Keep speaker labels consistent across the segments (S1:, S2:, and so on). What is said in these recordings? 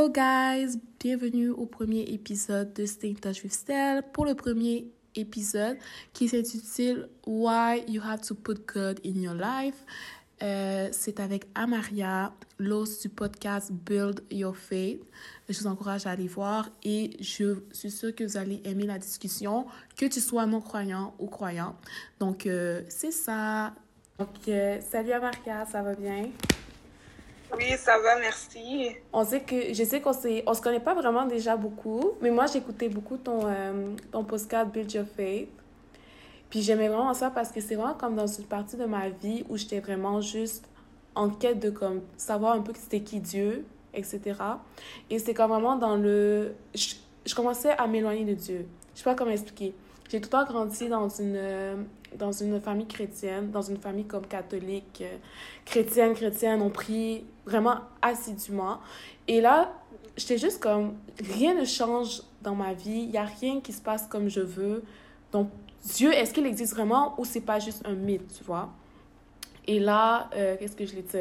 S1: Hello guys, bienvenue au premier épisode de Stay Touch with Stell pour le premier épisode qui s'intitule Why You Have to Put God in Your Life. Euh, c'est avec Amaria, l'host du podcast Build Your Faith. Je vous encourage à aller voir et je suis sûre que vous allez aimer la discussion, que tu sois non-croyant ou croyant. Donc, euh, c'est ça. Donc, euh, salut Amaria, ça va bien?
S2: Oui, ça va, merci.
S1: On sait que, je sais qu'on on se connaît pas vraiment déjà beaucoup, mais moi, j'écoutais beaucoup ton, euh, ton podcast Build Your Faith. Puis j'aimais vraiment ça parce que c'est vraiment comme dans une partie de ma vie où j'étais vraiment juste en quête de comme savoir un peu c'était qui Dieu, etc. Et c'est comme vraiment dans le... Je, je commençais à m'éloigner de Dieu. Je sais pas comment expliquer. J'ai tout le temps grandi dans une, euh, dans une famille chrétienne, dans une famille comme catholique, euh, chrétienne, chrétienne. On prie vraiment assidûment. Et là, j'étais juste comme, rien ne change dans ma vie. Il n'y a rien qui se passe comme je veux. Donc, Dieu, est-ce qu'il existe vraiment ou c'est pas juste un mythe, tu vois? Et là, euh, qu'est-ce que je l'ai dit?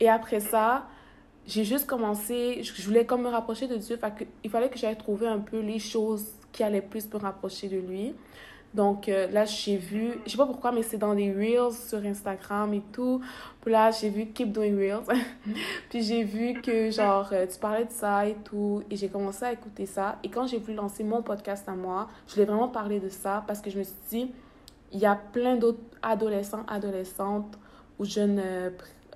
S1: Et après ça, j'ai juste commencé, je voulais comme me rapprocher de Dieu. Il fallait que j'aille trouver un peu les choses qui allaient plus me rapprocher de lui. Donc euh, là, j'ai vu, je sais pas pourquoi, mais c'est dans des Reels sur Instagram et tout. Puis là, j'ai vu Keep Doing Reels. puis j'ai vu que, genre, euh, tu parlais de ça et tout. Et j'ai commencé à écouter ça. Et quand j'ai voulu lancer mon podcast à moi, je voulais vraiment parler de ça parce que je me suis dit, il y a plein d'autres adolescents, adolescentes ou jeunes euh,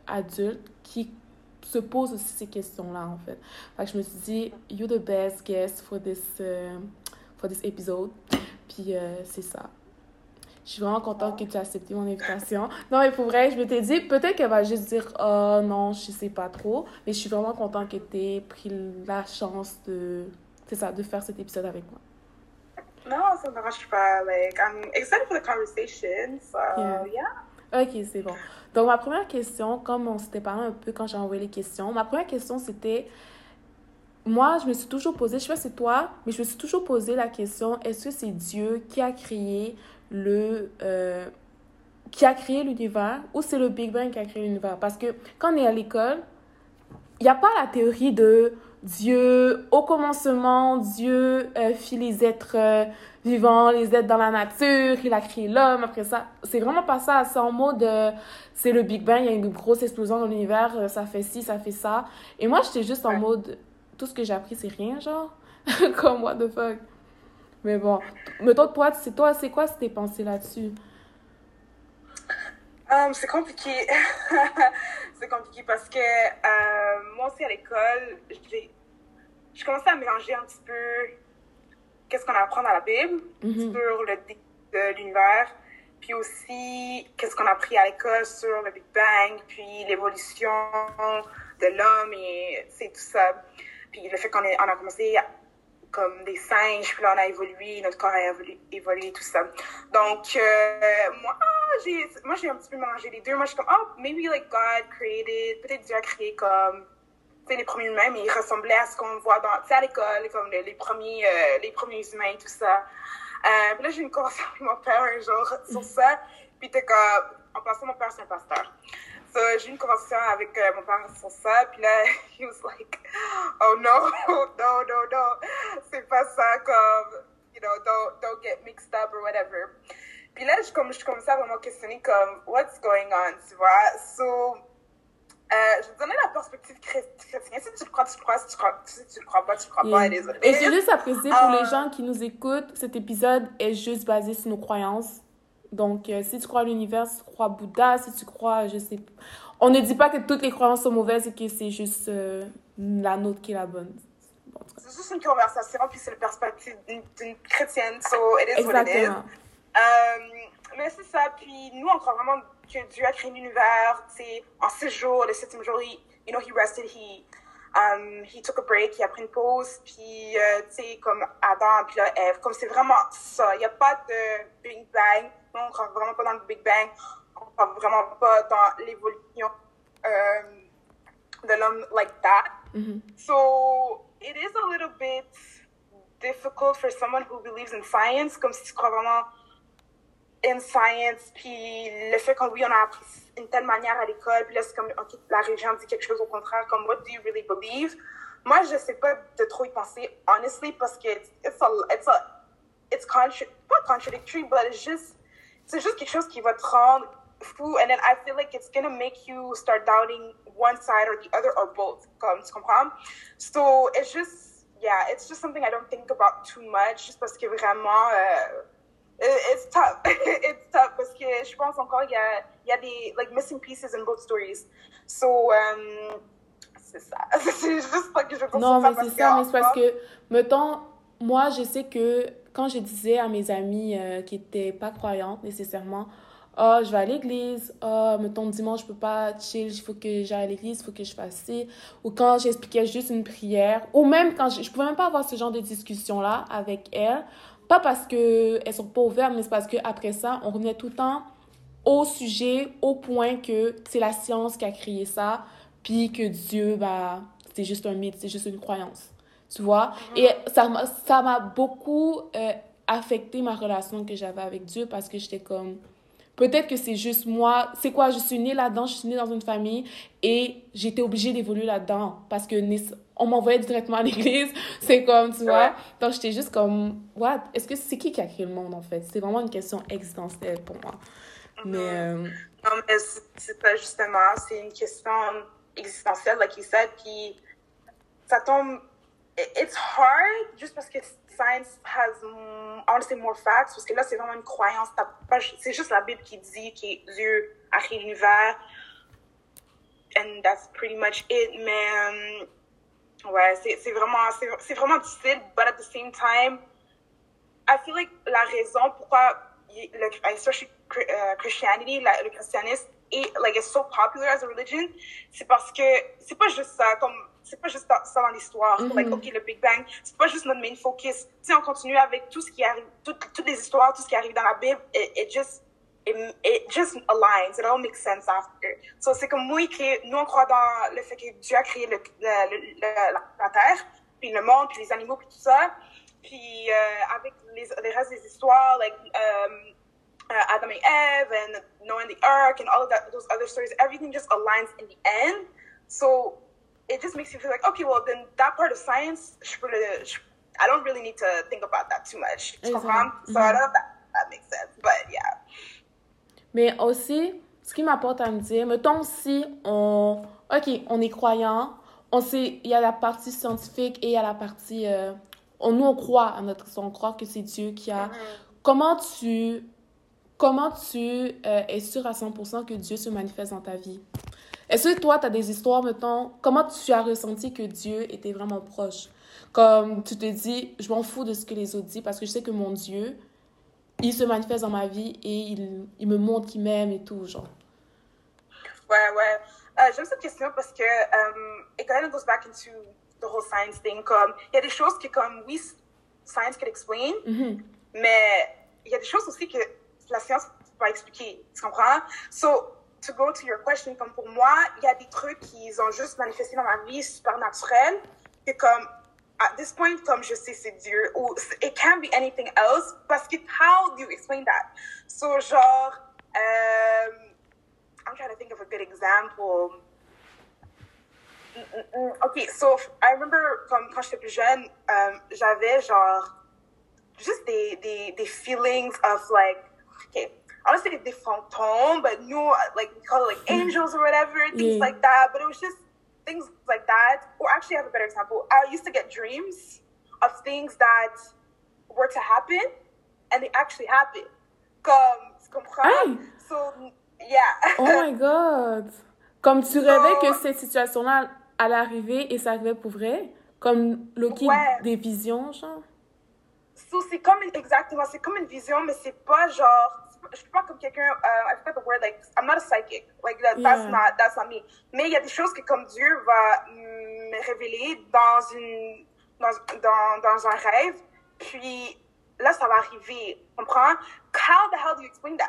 S1: adultes qui se posent aussi ces questions-là, en fait. Fait je me suis dit, you're the best guest for this, for this episode. Puis euh, c'est ça. Je suis vraiment contente que tu aies accepté mon invitation. Non, mais pour vrai, je m'étais dit, peut-être qu'elle va juste dire, oh non, je sais pas trop. Mais je suis vraiment contente que tu aies pris la chance de, c'est ça, de faire cet épisode avec moi.
S2: Non, ça ne dérange pas. Like, I'm excited for the conversation. So, yeah.
S1: Ok, c'est bon. Donc, ma première question, comme on s'était parlé un peu quand j'ai envoyé les questions, ma première question c'était moi, je me suis toujours posé, je sais pas si c'est toi, mais je me suis toujours posé la question, est-ce que c'est Dieu qui a créé le... Euh, qui a créé l'univers ou c'est le Big Bang qui a créé l'univers? Parce que quand on est à l'école, il n'y a pas la théorie de Dieu, au commencement, Dieu euh, fit les êtres euh, vivants, les êtres dans la nature, il a créé l'homme, après ça. C'est vraiment pas ça, c'est en mode, c'est le Big Bang, il y a une grosse explosion dans l'univers, ça fait ci, ça fait ça. Et moi, j'étais juste en mode, tout ce que j'ai appris, c'est rien, genre. Comme, what the fuck. Mais bon. Mais toi, c'est toi, c'est quoi tes pensées là-dessus?
S2: Um, c'est compliqué. c'est compliqué parce que euh, moi aussi à l'école, je commençais à mélanger un petit peu qu'est-ce qu'on apprend dans la Bible mm-hmm. sur le de l'univers, puis aussi qu'est-ce qu'on a appris à l'école sur le Big Bang, puis l'évolution de l'homme et c'est tout ça. Puis le fait qu'on on a commencé comme des singes, puis là on a évolué, notre corps a évolué, tout ça. Donc, euh, moi, j'ai moi j'ai un petit peu mélangé les deux. Moi, je suis comme, oh, maybe like God created, peut-être Dieu a créé comme, les premiers humains, mais ils ressemblaient à ce qu'on voit dans, à l'école, comme les, premiers, euh, les premiers humains, tout ça. Euh, puis là, j'ai une conversation avec mon père un jour sur ça. Puis t'es comme, en passant, mon père, c'est un pasteur. So, j'ai eu une conversation avec euh, mon père sur ça, puis là, he was like, oh no, no, no, no, c'est pas ça, comme, you know, don't, don't get mixed up or whatever. Puis là, je, comme, je commençais à vraiment questionner comme, what's going on, tu vois? So, euh, je vais te donner la perspective chrétienne. Si tu le crois, tu le crois. Si tu, crois, si tu le crois pas, tu le crois pas.
S1: Et c'est juste à préciser pour les euh, gens qui nous écoutent, cet épisode est juste basé sur nos croyances. Donc, euh, si tu crois à l'univers, si tu crois à Bouddha, si tu crois, je sais On ne dit pas que toutes les croyances sont mauvaises et que c'est juste euh, la nôtre qui est la bonne.
S2: c'est juste une conversation, puis c'est la perspective d'une chrétienne, so it is Exactement. what it is. Euh, mais c'est ça, puis nous, on croit vraiment que Dieu a créé l'univers, tu sais, en six jours, le septième jour, il, you know, he rested, he, um, he took a break, il a pris une pause, puis, tu sais, comme Adam, puis là, Eve, comme c'est vraiment ça. Il n'y a pas de Big Bang, on ne croit vraiment pas dans le Big Bang, on ne croit vraiment pas dans l'évolution euh, de l'homme like that. Mm-hmm. So, it is a little bit difficult for someone who believes in science, comme si tu crois vraiment in science, puis le fait que oui, on a appris une telle manière à l'école, puis là, c'est comme, OK, la religion dit quelque chose au contraire, comme, what do you really believe? moi, je sais pas de trop y penser, honestly, parce que it's a, it's a, it's contra pas contradictory, but it's just, c'est juste quelque chose qui va te rendre fou, and then I feel like it's gonna make you start doubting one side or the other or both, comme tu comprends? So, it's just, yeah, it's just something I don't think about too much, just parce que vraiment, uh, it's tough. it's tough parce que je pense encore il y a, il y a des like missing pieces in both stories. So um, c'est ça. c'est juste pas que je pense
S1: Non, mais c'est ça, mais c'est parce que mettons moi je sais que quand je disais à mes amis euh, qui étaient pas croyantes nécessairement oh, je vais à l'église, oh, mettons, dimanche, je peux pas chill, il faut que j'aille à l'église, il faut que je fasse ci. Ou quand j'expliquais juste une prière, ou même quand je, je pouvais même pas avoir ce genre de discussion-là avec elles, pas parce qu'elles sont pas ouvertes, mais c'est parce qu'après ça, on revenait tout le temps au sujet, au point que c'est la science qui a créé ça, puis que Dieu, bah, c'est juste un mythe, c'est juste une croyance. Tu vois? Et ça m'a beaucoup euh, affecté ma relation que j'avais avec Dieu parce que j'étais comme Peut-être que c'est juste moi. C'est quoi? Je suis née là-dedans, je suis née dans une famille et j'étais obligée d'évoluer là-dedans parce que on m'envoyait directement à l'église. C'est comme, tu vois? Donc, j'étais juste comme, what? Est-ce que c'est qui qui a créé le monde, en fait? C'est vraiment une question existentielle pour moi.
S2: Mm-hmm. Mais. Euh... Non, mais c'est pas justement. C'est une question existentielle, like you said, puis ça tombe. It's hard juste parce que science has, honestly, more facts, parce que là, c'est vraiment une croyance. C'est juste la Bible qui dit que Dieu a créé l'univers. And that's pretty much it. Mais, um, ouais, c'est vraiment, c'est vraiment difficile, but at the same time, I feel like la raison pourquoi, le, especially uh, Christianity, le christianisme, est, like, is so popular as a religion, c'est parce que c'est pas juste ça, comme c'est pas juste ça dans l'histoire. Mm -hmm. Like, OK, le Big Bang, c'est pas juste notre main focus. Si on continue avec tout ce qui arrive, tout, toutes les histoires, tout ce qui arrive dans la Bible, it, it just, it, it, just aligns. It all makes sense after. So, c'est comme moi, qui, nous, on croit dans le fait que Dieu a créé le, le, le, la, la, Terre, puis le monde, puis les animaux, puis tout ça. Puis, euh, avec les, les restes des histoires, like, um, uh, Adam and Eve, and Noah and the Ark, and all of that, those other stories, everything just aligns in the end. So, it just makes you feel like, okay, well, then that part of science, I don't really need to think about that too much. Tu comprends? Mm-hmm. So I don't know if that, that makes sense, but yeah.
S1: Mais aussi, ce qui m'apporte à me dire, mettons si on, ok, on est croyant, on sait, il y a la partie scientifique et il y a la partie, euh, on, nous on croit à notre, on croit que c'est Dieu qui a. Mm-hmm. Comment tu, comment tu euh, es sûr à 100% que Dieu se manifeste dans ta vie? Est-ce que toi, tu as des histoires, mettons, comment tu as ressenti que Dieu était vraiment proche? Comme tu te dis, je m'en fous de ce que les autres disent parce que je sais que mon Dieu, il se manifeste dans ma vie et il, il me montre qu'il m'aime et tout, genre.
S2: Ouais, ouais. Euh, J'aime cette question parce que um, it kind of goes back into the whole science thing. Comme, il y a des choses que, comme, oui, science can explain, mm-hmm. mais il y a des choses aussi que la science peut pas expliquer. Tu comprends? So, to go to your question, comme pour moi, il y a des trucs qui ont juste manifesté dans ma vie super naturel. Et comme, at this point, comme je sais c'est Dieu, ou it can be anything else, parce que how do you explain that? So, genre, um, I'm trying to think of a good example. Ok, so I remember comme quand j'étais plus jeune, um, j'avais genre juste des, des, des feelings of like, okay, honestly des fantômes, but new like we call it like angels or whatever, things yeah. like that. But it was just things like that. Or actually, I have a better example. I used to get dreams of things that were to happen, and they actually happened. Comme, tu comprends? So, yeah.
S1: Oh my god. Comme tu rêvais que cette situation-là allait arriver et ça arrivait pour vrai? Comme Loki ouais. des visions, genre?
S2: So, c'est comme, exactement, c'est comme une vision, mais c'est pas genre je suis pas comme quelqu'un, uh, I forgot the word, like, I'm not a psychic. Like, that, yeah. that's, not, that's not me. Mais il y a des choses que, comme Dieu va me révéler dans, une, dans, dans, dans un rêve, puis là, ça va arriver. Tu comprends? How the hell do you explain that?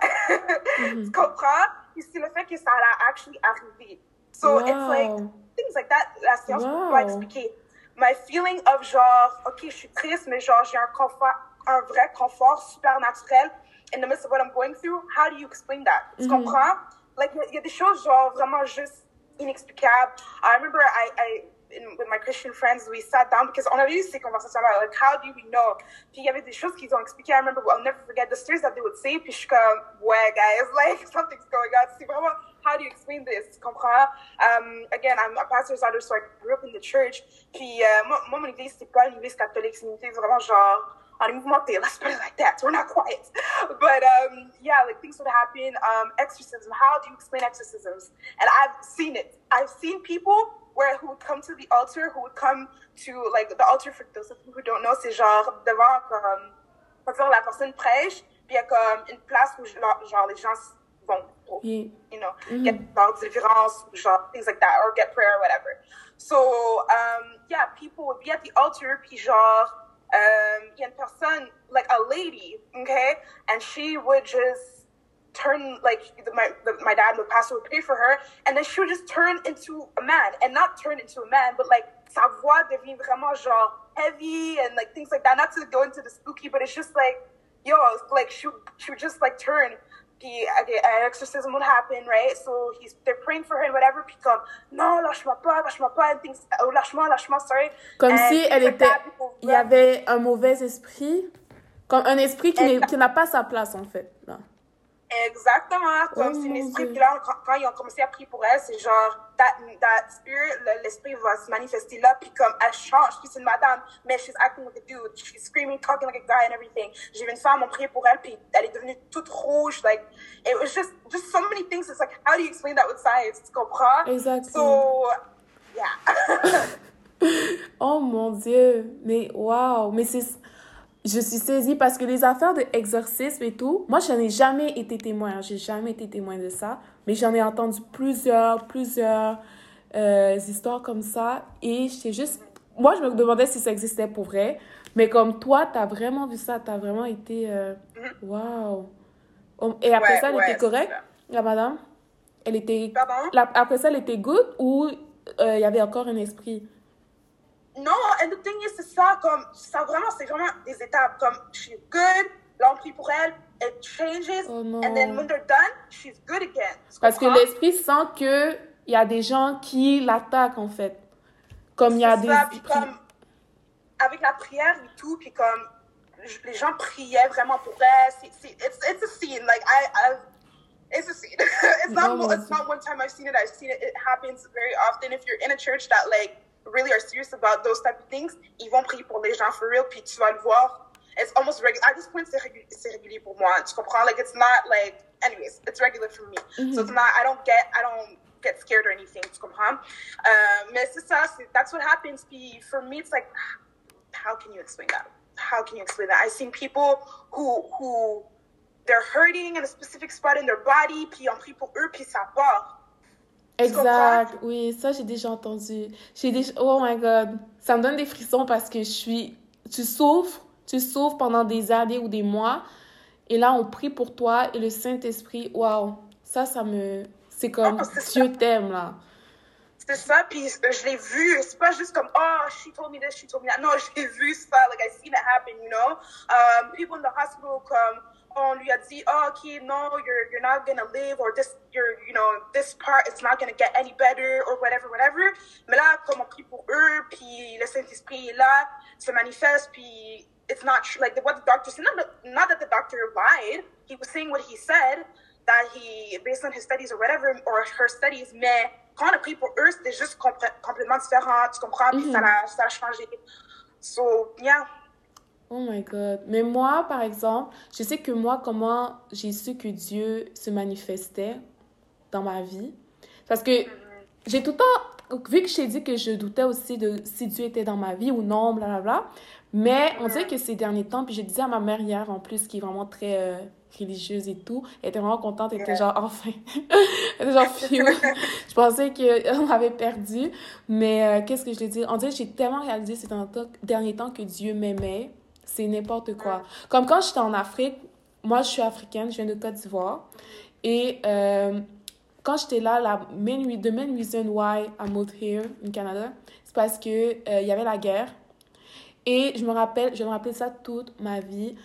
S2: mm-hmm. Tu comprends? c'est le fait que ça a actually arrivé. So, wow. it's like, things like that, la science wow. peut pas expliquer. My feeling of genre, OK, je suis triste, mais genre, j'ai un confort, un vrai confort super naturel in the midst of what I'm going through, how do you explain that? Tu mm comprends? Like, il y, a des choses, genre, vraiment juste inexplicables. I remember I, I in, with my Christian friends, we sat down because on avait eu ces conversations-là, like, how do we know? Puis il y avait des choses qu'ils ont expliquées. I remember, I'll never forget the stories that they would say. Puis je suis comme, ouais, guys, like, something's going on. C'est vraiment, how do you explain this? Tu comprends? Um, again, I'm a pastor's daughter, so I grew up in the church. Puis uh, moi, mon église, c'était pas une église catholique, c'est une église vraiment genre, on est mouvementé, let's put it like that. We're not quiet. But um, yeah, like things would happen. Um, exorcism, how do you explain exorcisms? And I've seen it. I've seen people where who would come to the altar, who would come to like the altar for those of you who don't know, c'est genre devant comme, on dire la personne prêche, puis il y a comme une place où genre les gens vont you know, mm-hmm. get leur délivrance, genre things like that, or get prayer or whatever. So um, yeah, people would be at the altar, puis genre um, il y a une personne, like a lady, okay, and she would just turn like my the, my dad the pastor would pray for her and then she would just turn into a man and not turn into a man but like sa voix devient vraiment genre heavy and like things like that. Not to go into the spooky but it's just like yo like she, she would just like turn puis an exorcism would happen, right? So he's they're praying for her and whatever. Puis comme non, lâche-moi pas, lâche-moi pas, and things, oh lâche-moi, lâche-moi, sorry.
S1: Comme and si elle était, il y avait un mauvais esprit, comme un esprit qui, qui n'a pas sa place en fait. Là.
S2: Exactement, comme oh, c'est l'esprit. Puis là, quand, ils ont commencé à prier pour elle, c'est genre, that, that spirit, l'esprit va se manifester là, puis comme elle change. Puis c'est une madame, mais she's acting like a dude. She's screaming, talking like a guy and everything. J'ai vu une femme, on priait pour elle, puis elle est devenue toute rouge. Like, it was just, just so many things. It's like, how do you explain that with science? Tu comprends?
S1: Exactement.
S2: So, yeah.
S1: oh mon Dieu, mais wow, mais c'est je suis saisie parce que les affaires d'exorcisme et tout, moi, je n'ai jamais été témoin. Hein. J'ai jamais été témoin de ça. Mais j'en ai entendu plusieurs, plusieurs euh, histoires comme ça. Et j'étais juste. Moi, je me demandais si ça existait pour vrai. Mais comme toi, tu as vraiment vu ça. Tu as vraiment été. Euh, waouh! Wow. Et après ça, elle était correcte, la madame? Elle était.
S2: Pardon?
S1: après ça, elle était good ou euh, il y avait encore un esprit?
S2: Non, and the thing is, c'est ça, comme, ça vraiment, c'est vraiment des étapes. Comme, she's good, là, on prie pour elle, it changes, oh and then when they're done, she's good again.
S1: Parce que l'esprit sent que il y a des gens qui l'attaquent, en fait. Comme il y a des...
S2: Ça, puis comme, avec la prière et tout, puis comme, les gens priaient vraiment pour elle. C'est, c'est, it's, it's a scene, like, I, I've, it's a scene. it's not, oh, it's not one time I've seen it, I've seen it, it happens very often. If you're in a church that, like, really are serious about those type of things, ils vont prier pour les gens for real, puis tu vas le voir. It's almost regular. At this point, c'est régulier pour moi. Tu comprends? Like, it's not like, anyways, it's regular for me. Mm-hmm. So it's not, I don't get, I don't get scared or anything. Tu comprends? Uh, mais c'est ça, that's what happens. Puis for me, it's like, how can you explain that? How can you explain that? I've seen people who, who, they're hurting in a specific spot in their body, puis on prie pour eux, puis ça part.
S1: Exact, oui, ça j'ai déjà entendu. J'ai déjà, oh my god, ça me donne des frissons parce que je suis, tu souffres, tu souffres pendant des années ou des mois, et là on prie pour toi et le Saint-Esprit, waouh, ça, ça me, c'est comme oh, Dieu t'aime là.
S2: C'est ça, puis je l'ai vu, c'est pas juste comme, oh, she told me this, she told me that. Non, j'ai vu ça, like I seen it happen, you know? Um, people in the hospital come, on lui a dit, oh, okay, no, you're you're not gonna live, or this, you're, you know, this part is not gonna get any better, or whatever, whatever. Mais là, comme on prie pour eux, puis le Saint-Esprit est là, se manifeste, puis it's not true. Like what the doctor said, not, not that the doctor lied. He was saying what he said, that he, based on his studies or whatever, or her studies, mais quand on a pris pour eux, c'était juste complètement différent, tu comprends, puis mm -hmm. ça, a, ça a changé. So, yeah.
S1: Oh my God. Mais moi, par exemple, je sais que moi, comment j'ai su que Dieu se manifestait dans ma vie. Parce que j'ai tout le temps, vu que je t'ai dit que je doutais aussi de si Dieu était dans ma vie ou non, blablabla. Mais on dirait que ces derniers temps, puis je disais à ma mère hier en plus, qui est vraiment très euh, religieuse et tout, elle était vraiment contente, elle était genre, enfin, elle était genre, je pensais qu'on avait perdu. Mais euh, qu'est-ce que je lui dis? On dirait que j'ai tellement réalisé ces derniers temps que Dieu m'aimait c'est n'importe quoi. Comme quand j'étais en Afrique, moi je suis africaine, je viens de Côte d'Ivoire. Et euh, quand j'étais là, la main, the main reason why I moved here in Canada, c'est parce que euh, il y avait la guerre. Et je me rappelle, je me rappelle ça toute ma vie.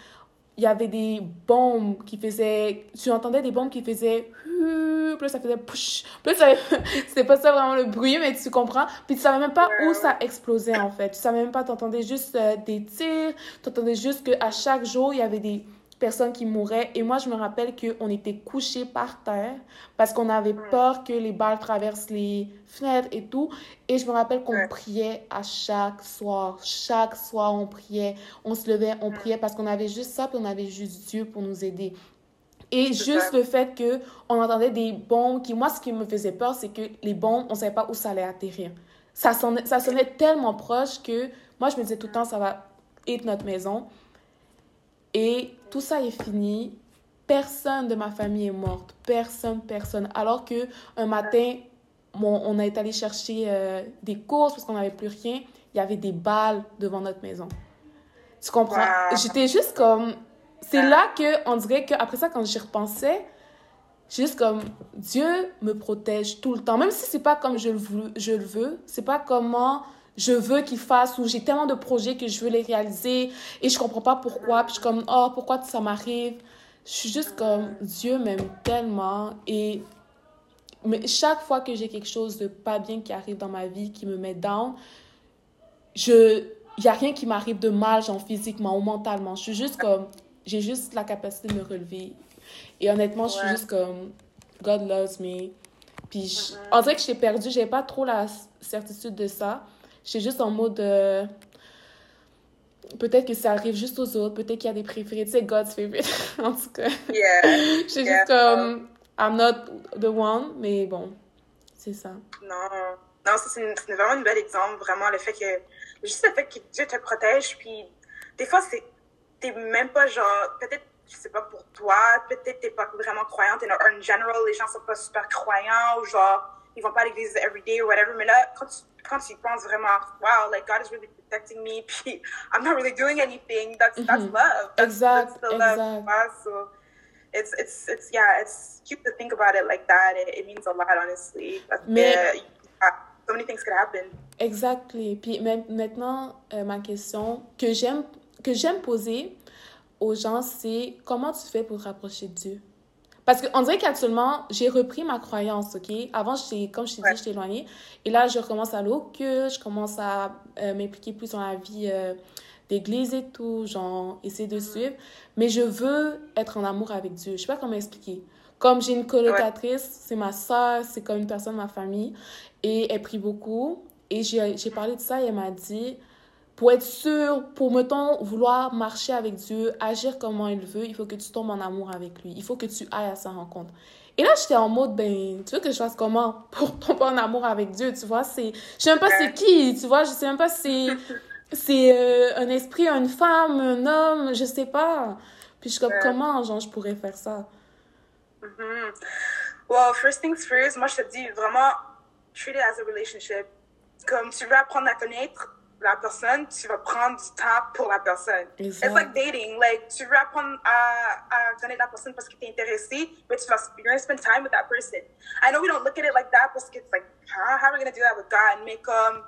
S1: Il y avait des bombes qui faisaient. Tu entendais des bombes qui faisaient. Puis ça faisait. Puis c'était pas ça vraiment le bruit, mais tu comprends. Puis tu savais même pas où ça explosait en fait. Tu savais même pas, tu entendais juste des tirs. Tu entendais juste qu'à chaque jour, il y avait des personnes qui mouraient. Et moi, je me rappelle qu'on était couchés par terre parce qu'on avait peur que les balles traversent les fenêtres et tout. Et je me rappelle qu'on priait à chaque soir. Chaque soir, on priait. On se levait, on priait parce qu'on avait juste ça, puis on avait juste Dieu pour nous aider. Et juste le fait que on entendait des bombes, qui, moi, ce qui me faisait peur, c'est que les bombes, on savait pas où ça allait atterrir. Ça sonnait, ça sonnait tellement proche que moi, je me disais tout le temps, ça va être notre maison. Et tout ça est fini. Personne de ma famille est morte. Personne, personne. Alors que un matin, on été allé chercher euh, des courses parce qu'on n'avait plus rien. Il y avait des balles devant notre maison. Tu comprends? J'étais juste comme... C'est là que on dirait qu'après ça, quand j'y repensais, juste comme Dieu me protège tout le temps. Même si c'est pas comme je le veux, je le veux c'est pas comment je veux qu'il fasse ou j'ai tellement de projets que je veux les réaliser et je comprends pas pourquoi. Puis je suis comme, oh, pourquoi ça m'arrive? Je suis juste comme, Dieu m'aime tellement et mais chaque fois que j'ai quelque chose de pas bien qui arrive dans ma vie, qui me met down, je il y a rien qui m'arrive de mal, genre physiquement ou mentalement. Je suis juste comme, j'ai juste la capacité de me relever. Et honnêtement, je suis juste comme, God loves me. Puis, je, on dirait que j'étais perdue, j'avais pas trop la certitude de ça. J'étais juste en mode. Euh, peut-être que ça arrive juste aux autres, peut-être qu'il y a des préférés, tu sais, God's favorite, en tout cas. Yeah. J'étais juste comme, I'm not the one, mais bon, c'est ça.
S2: Non, non, c'est vraiment un bel exemple, vraiment, le fait que, juste le fait que Dieu te protège, puis des fois, c'est, t'es même pas genre, peut-être, je sais pas pour toi, peut-être t'es pas vraiment croyante, en general, les gens sont pas super croyants, ou genre, ils vont pas à l'église every day ou whatever, mais là, quand tu quand tu penses vraiment, wow, like God is really protecting me, puis I'm not really doing anything, that's, that's love. That's, exact, that's the love. Exact. So it's, it's, it's, yeah, it's cute to think about it like that. It, it means a lot, honestly. Mais... Uh, so many things could happen.
S1: Exactly. Puis maintenant, euh, ma question que j'aime que j'aime poser aux gens, c'est comment tu fais pour te rapprocher de Dieu? Parce qu'on dirait qu'actuellement, j'ai repris ma croyance, OK? Avant, comme je t'ai dit, j'étais éloignée. Et là, je commence à aller au je commence à euh, m'impliquer plus dans la vie euh, d'église et tout, genre, essayer de mm-hmm. suivre. Mais je veux être en amour avec Dieu. Je sais pas comment expliquer. Comme j'ai une colocatrice, c'est ma soeur, c'est comme une personne de ma famille. Et elle prie beaucoup. Et j'ai parlé de ça et elle m'a dit pour être sûr, pour, mettons, vouloir marcher avec Dieu, agir comment il veut, il faut que tu tombes en amour avec lui. Il faut que tu ailles à sa rencontre. Et là, j'étais en mode, ben, tu veux que je fasse comment pour tomber en amour avec Dieu, tu vois? C'est, je sais même pas c'est qui, tu vois? Je sais même pas si c'est euh, un esprit, une femme, un homme, je sais pas. Puis je suis comme, comment, genre, je pourrais faire ça?
S2: Mm-hmm. Well, first things first, moi, je te dis vraiment, treat it as a relationship. Comme tu veux apprendre à connaître, la personne, tu vas prendre du temps pour la personne. Exact. It's like dating. Like, tu veux apprendre à, à connaître la personne parce que tu es intéressé, mais tu vas you're gonna spend time with that person. I know we don't look at it like that parce que it's like, huh? how are we gonna do that with God? Mais comme, um,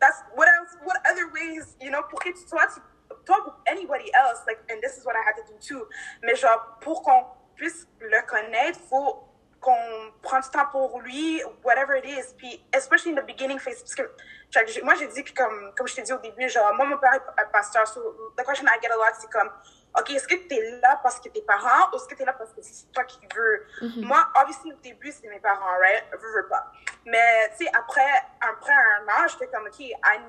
S2: that's what else, what other ways, you know, pour que tu sois, tu, toi ou anybody else, like, and this is what I had to do too. Mais genre, pour qu'on puisse le connaître, faut qu'on prend du temps pour lui, whatever it is. Puis, especially in the beginning phase, parce que moi, j'ai dit que, comme, comme je t'ai dit au début, genre, moi, mon père est pasteur. So, the question I get a lot, c'est comme, OK, est-ce que tu es là parce que tes parents ou est-ce que tu es là parce que c'est toi qui veux? Mm-hmm. Moi, obviously, au début, c'est mes parents, right? Je veux, pas. Mais, tu sais, après, après un an, j'étais comme, OK, I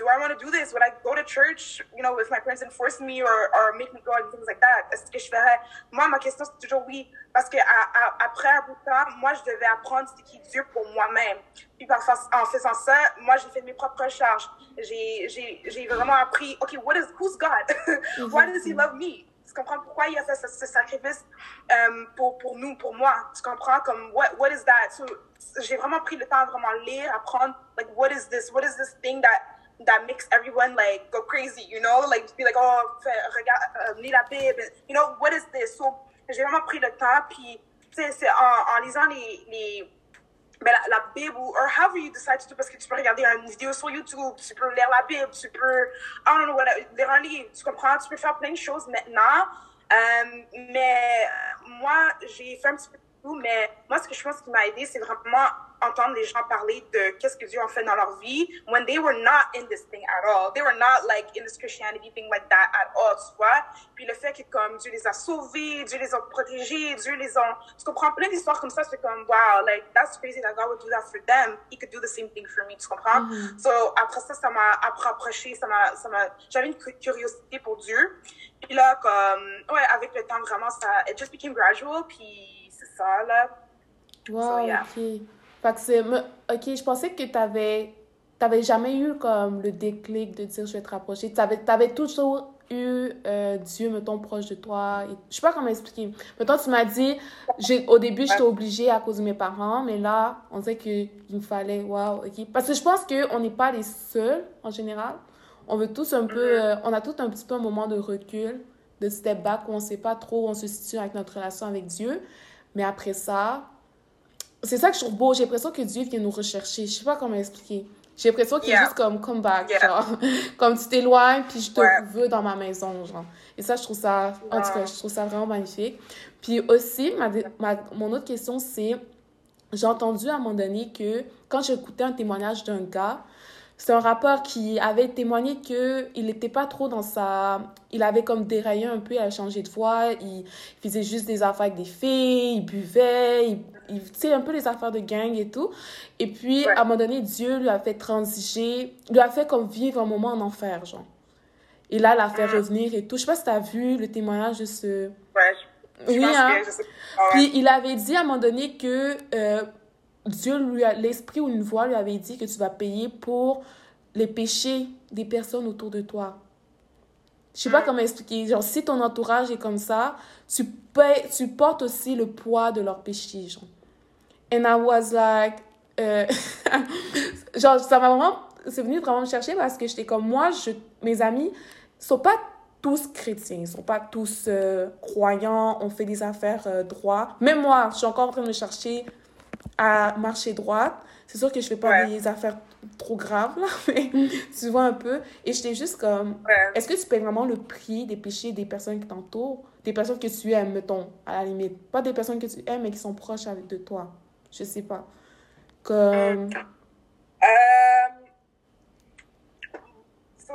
S2: do I want to do this? Would I go to church, you know, if my parents enforce me or, or make me go and things like that? Est-ce que je ferais? Moi, ma question, c'est toujours oui. Parce que à, après un bout de temps, moi, je devais apprendre ce qui est Dieu pour moi-même. Puis en faisant ça, moi, j'ai fait mes propres recherches. J'ai vraiment appris, OK, what is, who's God? Why does he love me? Tu comprends pourquoi il a fait ce, ce sacrifice um, pour, pour nous, pour moi? Tu comprends? Comme, what, what is that? So, j'ai vraiment pris le temps de vraiment lire, apprendre, like, what is this? What is this thing that that makes everyone like go crazy, you know, like be like oh regarde lis la Bible, you know what is this? So j'ai vraiment pris le temps puis tu sais c'est en, en lisant les, les ben, la, la, Bible ou or however you decide to do, parce que tu peux regarder une vidéo sur YouTube, tu peux lire la Bible, tu peux, I don't know, what, lire un livre, tu comprends? Tu peux faire plein de choses maintenant. Euh, mais moi, j'ai fait un petit peu de tout, mais moi, ce que je pense qui m'a aidé, c'est vraiment entendre les gens parler de qu'est-ce que Dieu a fait dans leur vie when they were not in this thing at all. They were not like in this Christianity thing like that at all, tu vois. Puis le fait que comme Dieu les a sauvés, Dieu les a protégés, Dieu les a... Tu comprends plein d'histoires comme ça, c'est comme wow, like that's crazy that God would do that for them. He could do the same thing for me, tu comprends? Mm -hmm. So après ça, ça m'a approché, ça m'a... J'avais une curiosité pour Dieu. Puis là, comme... Ouais, avec le temps, vraiment, ça... It just became gradual, puis c'est ça, là.
S1: Wow, so, yeah. Fait que c'est. Ok, je pensais que t'avais. T'avais jamais eu comme le déclic de dire je vais te rapprocher. T'avais avais toujours eu euh, Dieu, mettons, proche de toi. Et, je sais pas comment expliquer. Mettons, tu m'as dit, au début, j'étais obligée à cause de mes parents, mais là, on sait qu'il me fallait, waouh, ok. Parce que je pense qu'on n'est pas les seuls, en général. On veut tous un peu, euh, on a tous un petit peu un moment de recul, de step back, où on sait pas trop où on se situe avec notre relation avec Dieu. Mais après ça, c'est ça que je trouve beau. J'ai l'impression que Dieu vient nous rechercher. Je sais pas comment expliquer. J'ai l'impression qu'il est juste comme come back, genre. comme tu t'éloignes, puis je te veux dans ma maison, genre. Et ça, je trouve ça, en tout cas, je trouve ça vraiment magnifique. Puis aussi, ma, ma mon autre question, c'est, j'ai entendu à un moment donné que quand j'écoutais un témoignage d'un gars, c'est un rappeur qui avait témoigné que il n'était pas trop dans sa il avait comme déraillé un peu il a changé de foi il faisait juste des affaires avec des filles il buvait il, il tu sais un peu les affaires de gang et tout. Et puis à un moment donné Dieu lui a fait transiger lui a fait comme vivre un moment en enfer genre. Et là l'a fait ah. revenir et tout. Je sais pas si tu as vu le témoignage de ce
S2: ouais je, oui hein? que je sais...
S1: puis il avait dit à un moment donné que euh, Dieu lui a, l'esprit ou une voix lui avait dit que tu vas payer pour les péchés des personnes autour de toi. Je sais pas mm. comment expliquer. Genre, si ton entourage est comme ça, tu, payes, tu portes aussi le poids de leurs péchés, genre. And I was like... Euh, genre, ça m'a vraiment... C'est venu vraiment me chercher parce que j'étais comme moi, je, mes amis sont pas tous chrétiens, ils sont pas tous euh, croyants, on fait des affaires euh, droit. Même moi, je suis encore en train de chercher à marcher droite. C'est sûr que je fais pas des affaires trop graves, là, mais tu vois un peu. Et j'étais juste comme, est-ce que tu payes vraiment le prix des péchés des personnes qui t'entourent? Des personnes que tu aimes, mettons, à la limite. Pas des personnes que tu aimes, mais qui sont proches avec de toi. Je sais pas. Comme...
S2: Euh... So,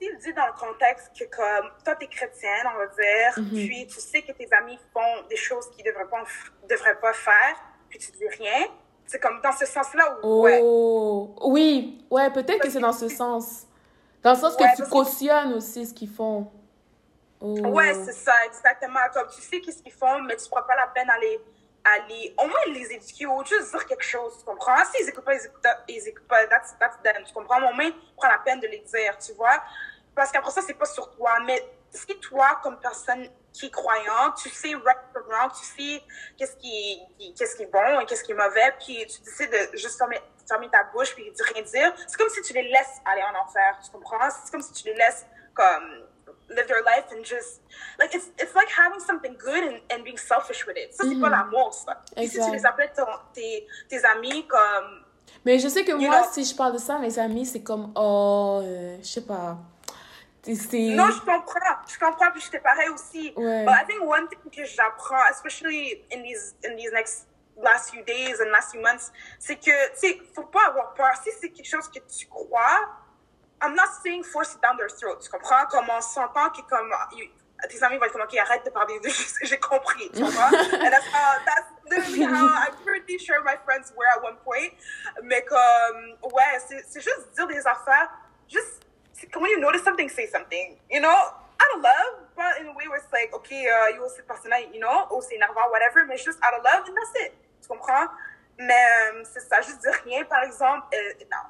S2: il dit dans le contexte que comme toi t'es chrétienne on va dire mm-hmm. puis tu sais que tes amis font des choses qu'ils devraient pas devraient pas faire puis tu dis rien. C'est comme dans ce sens-là
S1: où. Oh, oui, ouais, peut-être que c'est dans ce sens. Dans le sens que tu cautionnes aussi ce qu'ils font.
S2: Oh. Ouais, c'est ça, exactement. Comme tu sais qu'est-ce qu'ils font, mais tu ne prends pas la peine à les, à les. Au moins les éduquer ou juste dire quelque chose, tu comprends? S'ils n'écoutent pas, ils n'écoutent ils écoutent pas. That's, that's them, tu comprends? Au moins, prends la peine de les dire, tu vois? Parce qu'après ça, c'est pas sur toi. Mais si toi, comme personne qui est croyant, tu sais right from wrong, tu sais qu'est-ce qui, qu'est-ce qui est bon et qu'est-ce qui est mauvais, puis tu décides de juste fermer, fermer ta bouche puis de rien dire. C'est comme si tu les laisses aller en enfer, tu comprends? C'est comme si tu les laisses comme live their life and just like it's it's like having something good and, and being selfish with it. Ça c'est mm -hmm. pas l'amour ça. Et si tu les appelles ton, tes, tes amis comme
S1: mais je sais que moi, know, si je parle de ça, mes amis, c'est comme, oh, euh, je sais pas.
S2: Non, je comprends. Je comprends, puis j'étais pareil aussi. Ouais. But I think one thing que j'apprends, especially in these, in these next last few days and last few months, c'est que, tu sais, faut pas avoir peur. Si c'est quelque chose que tu crois, I'm not saying force it down their throat. Tu comprends? Comme on s'entend que comme, you, tes amis vont être comme, OK, arrête de parler de j'ai compris, tu comprends? And that's how, that's literally how I'm pretty sure my friends were at one point. Mais comme, ouais, c'est juste dire des affaires, juste when you notice something, say something. You know, out of love, but in a way where it's like, okay, uh, you cette personne you know, ou c'est énervant, whatever, mais juste out of love, and that's it. Tu comprends? Mais um, c'est ça, juste dire rien, par exemple, euh, non.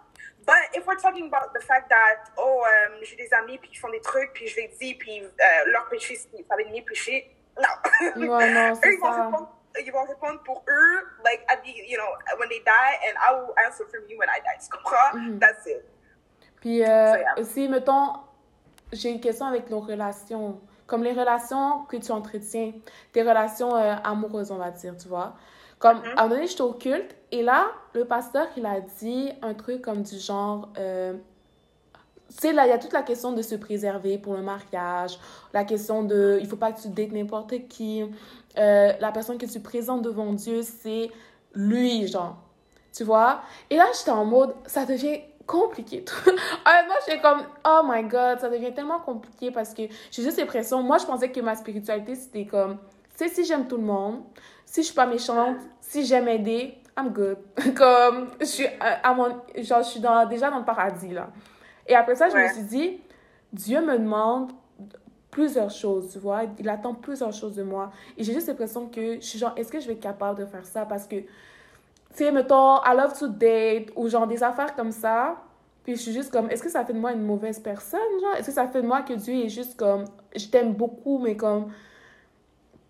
S2: But if we're talking about the fact that, oh, um, j'ai des amis puis qui font des trucs, puis je les dis, puis euh, leur péché, c'est fallait ni péché, non.
S1: Ouais, non, c'est
S2: ils vont ça. Répondre, ils vont répondre pour eux, like, at the, you know, when they die, and I will answer for me when I die. Tu comprends? Mm -hmm. That's it.
S1: Puis euh, aussi, mettons, j'ai une question avec nos relations. Comme les relations que tu entretiens, tes relations euh, amoureuses, on va dire, tu vois. Comme, à un moment donné, j'étais au culte, et là, le pasteur, il a dit un truc comme du genre... Euh, tu sais, là, il y a toute la question de se préserver pour le mariage, la question de... Il faut pas que tu dates n'importe qui. Euh, la personne que tu présentes devant Dieu, c'est lui, genre. Tu vois? Et là, j'étais en mode, ça devient compliqué. Honnêtement, j'étais comme, oh my god, ça devient tellement compliqué parce que j'ai juste l'impression, moi, je pensais que ma spiritualité, c'était comme, tu sais, si j'aime tout le monde, si je suis pas méchante, si j'aime aider, I'm good. comme, je suis, à mon, genre, je suis dans, déjà dans le paradis, là. Et après ça, je me suis dit, Dieu me demande plusieurs choses, tu vois. Il attend plusieurs choses de moi. Et j'ai juste l'impression que je suis genre, est-ce que je vais être capable de faire ça? Parce que, tu sais, mettons, I love to date ou genre des affaires comme ça. Puis je suis juste comme, est-ce que ça fait de moi une mauvaise personne, genre? Est-ce que ça fait de moi que Dieu est juste comme, je t'aime beaucoup, mais comme,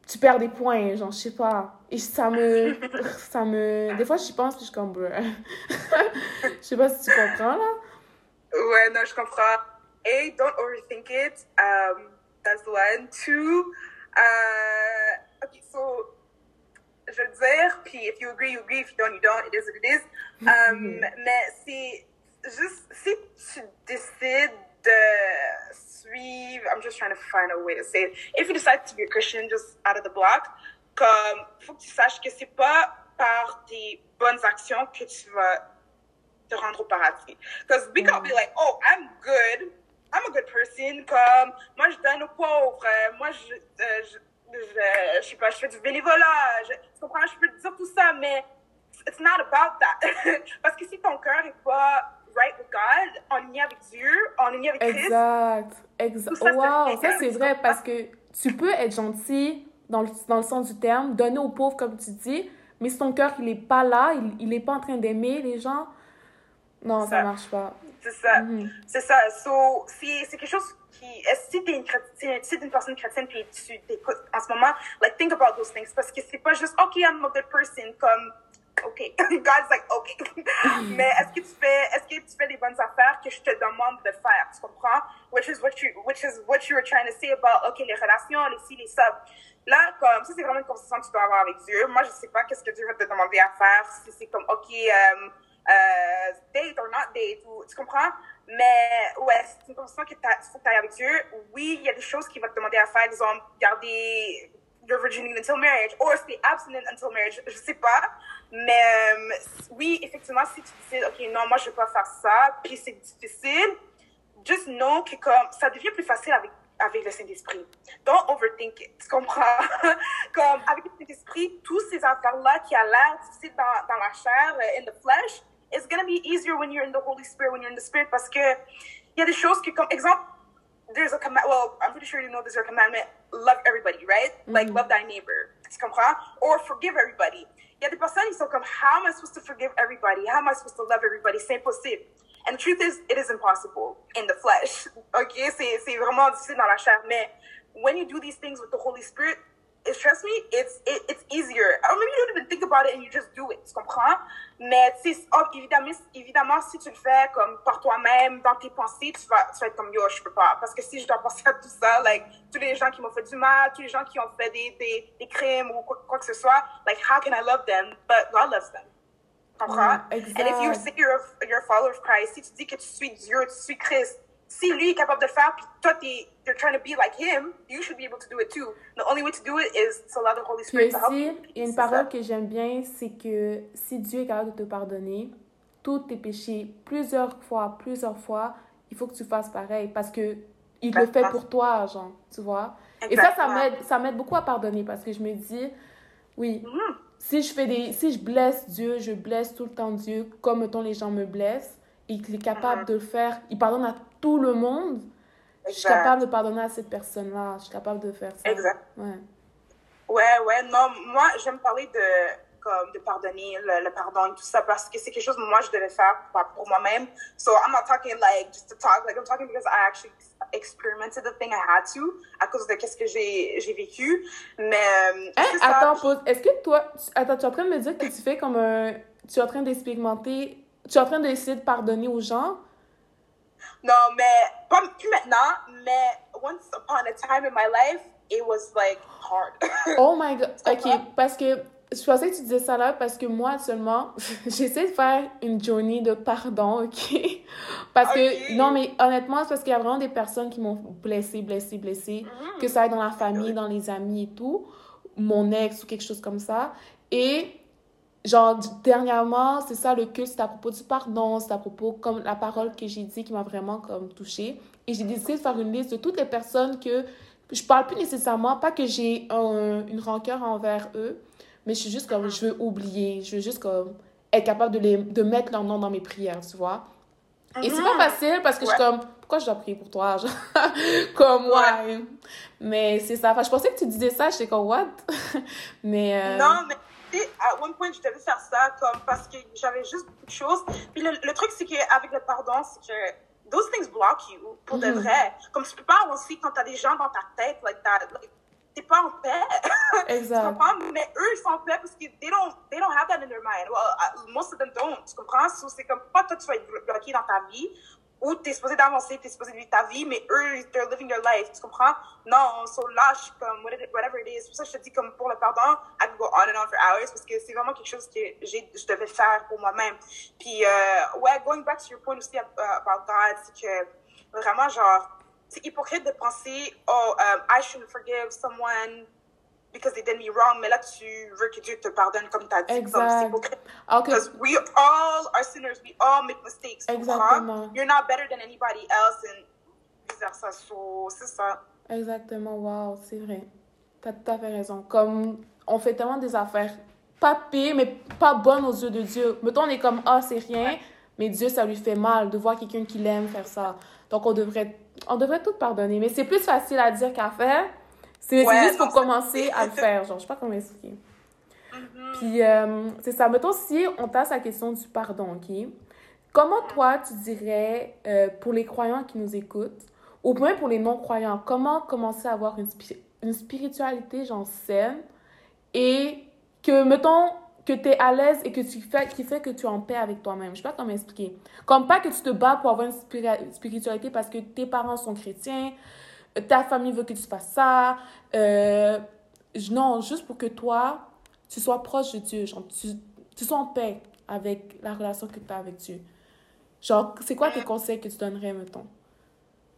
S1: tu perds des points, genre, je sais pas. Et ça me. ça me. Des fois, j'y pense, puis je suis comme, je sais pas si tu comprends, là.
S2: Ouais, non, je comprends. A, don't overthink it. Um, that's one. Two, uh, okay, so, je le dire, puis if you agree, you agree. If you don't, you don't. It is what it is. Um, mais c'est juste, si tu décides de suivre, I'm just trying to find a way to say it. If you decide to be a Christian just out of the block, comme, faut que tu saches que c'est pas par des bonnes actions que tu vas te rendre au paradis. Because we can't be like, oh, I'm good, I'm a good person, comme, moi je donne aux pauvres, moi je, euh, je, je, je, sais pas, je fais du bénévolat, je, tu comprends, je peux te dire tout ça, mais it's not about that. Parce que si ton cœur est pas right with God, en ligne avec Dieu, en ligne avec Christ.
S1: Exact. Exact. Wow, ça c'est vrai parce que tu peux être gentil dans le, dans le sens du terme, donner aux pauvres comme tu dis, mais si ton cœur il est pas là, il, il est pas en train d'aimer les gens, non, ça, ça marche pas.
S2: C'est ça. Mm -hmm. C'est ça. So, c'est quelque chose qui. Si t'es une, si une personne chrétienne puis tu t'écoutes en ce moment, like, think about those things. Parce que c'est pas juste, OK, I'm a good person, comme. OK. God's like, OK. Mais est-ce que tu fais, est-ce que tu fais les bonnes affaires que je te demande de faire? Tu comprends? Which is what you, which is what you were trying to say about, OK, les relations, les ci, les ça. Là, comme, ça, c'est vraiment une conversation que tu dois avoir avec Dieu. Moi, je sais pas qu'est-ce que Dieu va te demander à faire. Si c'est comme, OK, um, euh, date or not date, tu comprends? Mais ouais, c'est une conversation qu'il faut que tu ailles avec Dieu. Oui, il y a des choses qu'il va te demander à faire, disons, garder your virginity until marriage, or stay abstinent until marriage, je sais pas. Mais euh, oui, effectivement, si tu décides, OK, non, moi, je vais pas faire ça, puis c'est difficile, just know que comme, ça devient plus facile avec avec le Saint-Esprit. Don't overthink it. Tu comprends? comme avec le Saint-Esprit, tous ces affaires-là qui a l'air difficiles dans, dans la chair, in the flesh, it's going to be easier when you're in the Holy Spirit, when you're in the Spirit, parce que il y a des choses que, comme exemple, there's a command, well, I'm pretty sure you know there's a commandment, love everybody, right? Mm -hmm. Like, love thy neighbor. Tu comprends? Or forgive everybody. Il y a des personnes qui sont comme, how am I supposed to forgive everybody? How am I supposed to love everybody? C'est impossible. And the truth is, it is impossible in the flesh. Okay? C'est vraiment difficile dans la chair. Mais when you do these things with the Holy Spirit, it's, trust me, it's, it, it's easier. Or maybe you don't even think about it and you just do it. Tu comprends? Mais oh, évidemment, évidemment, si tu le fais comme par toi-même, dans tes pensées, tu vas, tu vas être comme yo, je peux pas. Parce que si je dois penser à tout ça, like, tous les gens qui m'ont fait du mal, tous les gens qui ont fait des, des, des crimes ou quoi, quoi que ce soit, like, how can I love them? But God loves them. comprends?
S1: Ouais, exact.
S2: And if you say you're a, you're a follower of Christ, si tu dis que tu suis Dieu, tu suis Christ, si lui est capable de faire, puis toi, t'es, you're trying to be like him, you should be able to do it too. The only way to do it is to allow the Holy Spirit to help
S1: il y a une parole que j'aime bien, c'est que si Dieu est capable de te pardonner, tous tes péchés, plusieurs fois, plusieurs fois, il faut que tu fasses pareil parce que il le fait pour toi, genre, tu vois? Et ça, ça m'aide, ça m'aide beaucoup à pardonner parce que je me dis, oui,
S2: Mhm.
S1: si je fais des, si je blesse Dieu, je blesse tout le temps Dieu, comme mettons les gens me blessent, et qu'il est capable
S2: Mhm.
S1: de le faire, il pardonne à tout le monde. Je suis capable de pardonner à cette personne-là. Je suis capable de faire ça.
S2: Exact.
S1: Ouais.
S2: Ouais, ouais, non, moi, j'aime parler de, comme, de pardonner, le, le pardon et tout ça, parce que c'est quelque chose que moi, je devais faire pour, pour moi-même. So, I'm not talking, like, just to talk, like, I'm talking because I actually experimented the thing I had to, à cause de qu'est-ce que j'ai j'ai vécu. Mais, euh,
S1: Hein,
S2: ça.
S1: attends, pause. Est-ce que toi. tu- Attends, tu es en train de me dire que tu fais comme un. Tu es en train d'expérimenter. Tu es en train d'essayer de pardonner aux gens?
S2: Non, mais, pas plus maintenant, mais once upon a time in my life, it was, like, hard.
S1: Oh my god. Ok, parce que je pensais que tu disais ça là parce que moi, seulement, j'essaie de faire une journey de pardon, OK? Parce que, non, mais honnêtement, c'est parce qu'il y a vraiment des personnes qui m'ont blessé, blessé, blessé, mm-hmm. que ça aille dans la famille, dans les amis et tout, mon ex ou quelque chose comme ça. Et, genre, dernièrement, c'est ça le culte, c'est à propos du pardon, c'est à propos, comme la parole que j'ai dit qui m'a vraiment, comme, touchée. Et j'ai décidé de faire une liste de toutes les personnes que je parle plus nécessairement, pas que j'ai une rancœur envers eux, mais je suis juste comme, je veux oublier, je veux juste comme être capable de, les, de mettre leur nom dans mes prières, tu vois. Et c'est pas mhm. facile parce que je suis comme, pourquoi je dois prier pour toi? comme, ouais. Mais c'est ça. Enfin, je pensais que tu disais ça, j'étais comme, what? mais.
S2: Euh, non, mais à one point, je devais faire ça comme parce que j'avais juste beaucoup de choses. Puis le, le truc, c'est qu'avec le pardon, c'est que those things block you, pour de mhm. vrai. Comme tu peux pas aussi, quand t'as des gens dans ta tête, like that, like, t'es pas en paix. Exact. tu comprends? Mais eux, ils sont en paix parce que they don't, they don't have that in their mind. Well, most of them don't. Tu comprends? So, c'est comme pas toi, tu vas être bloqué dans ta vie ou t'es supposé d'avancer, t'es supposé vivre ta vie, mais eux, they're living their life, tu comprends? Non, so là, je suis comme, whatever it is. C'est pour ça que je te dis, comme pour le pardon, I can go on and on for hours, parce que c'est vraiment quelque chose que je devais faire pour moi-même. Puis, euh, ouais, going back to your point aussi uh, about God, c'est que vraiment, genre, c'est hypocrite de penser, oh, um, I shouldn't forgive someone because they did me wrong, mais là, tu veux que Dieu te pardonne comme tu as dit. Exact. Hypocrite. Okay. Because we all are sinners, we all make mistakes. Exactement. You're not better than anybody else, and vice versa. So, c'est ça.
S1: Exactement, wow, c'est vrai. Tu as tout à fait raison. Comme, on fait tellement des affaires pas pires, mais pas bonnes aux yeux de Dieu. Mettons, on est comme, ah, c'est rien, mais Dieu, ça lui fait mal de voir quelqu'un qui l'aime faire ça. Donc, on devrait, on devrait tout pardonner. Mais c'est plus facile à dire qu'à faire. C'est juste pour commencer à le faire. Genre, je sais pas comment expliquer. Mm-hmm. Puis, euh, c'est ça. Mettons, si on passe à la question du pardon, OK? Comment toi, tu dirais, euh, pour les croyants qui nous écoutent, ou même pour les non-croyants, comment commencer à avoir une, une spiritualité, genre, saine et que, mettons, que tu es à l'aise et que tu fais, qui fait que tu es en paix avec toi-même? Je sais pas comment expliquer. Comme pas que tu te bats pour avoir une spiritualité parce que tes parents sont chrétiens, ta famille veut que tu fasses ça. Euh, non, juste pour que toi, tu sois proche de Dieu. Genre, tu, tu sois en paix avec la relation que tu as avec Dieu. Genre, c'est quoi tes conseils que tu donnerais, mettons?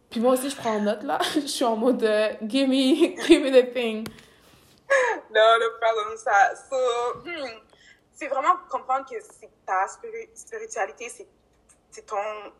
S1: Puis moi aussi, je prends en note, là. je suis en mode euh, give, me, give me the thing.
S2: Non, le problème, ça. So, hmm, c'est vraiment comprendre que c'est ta spiritualité, c'est ton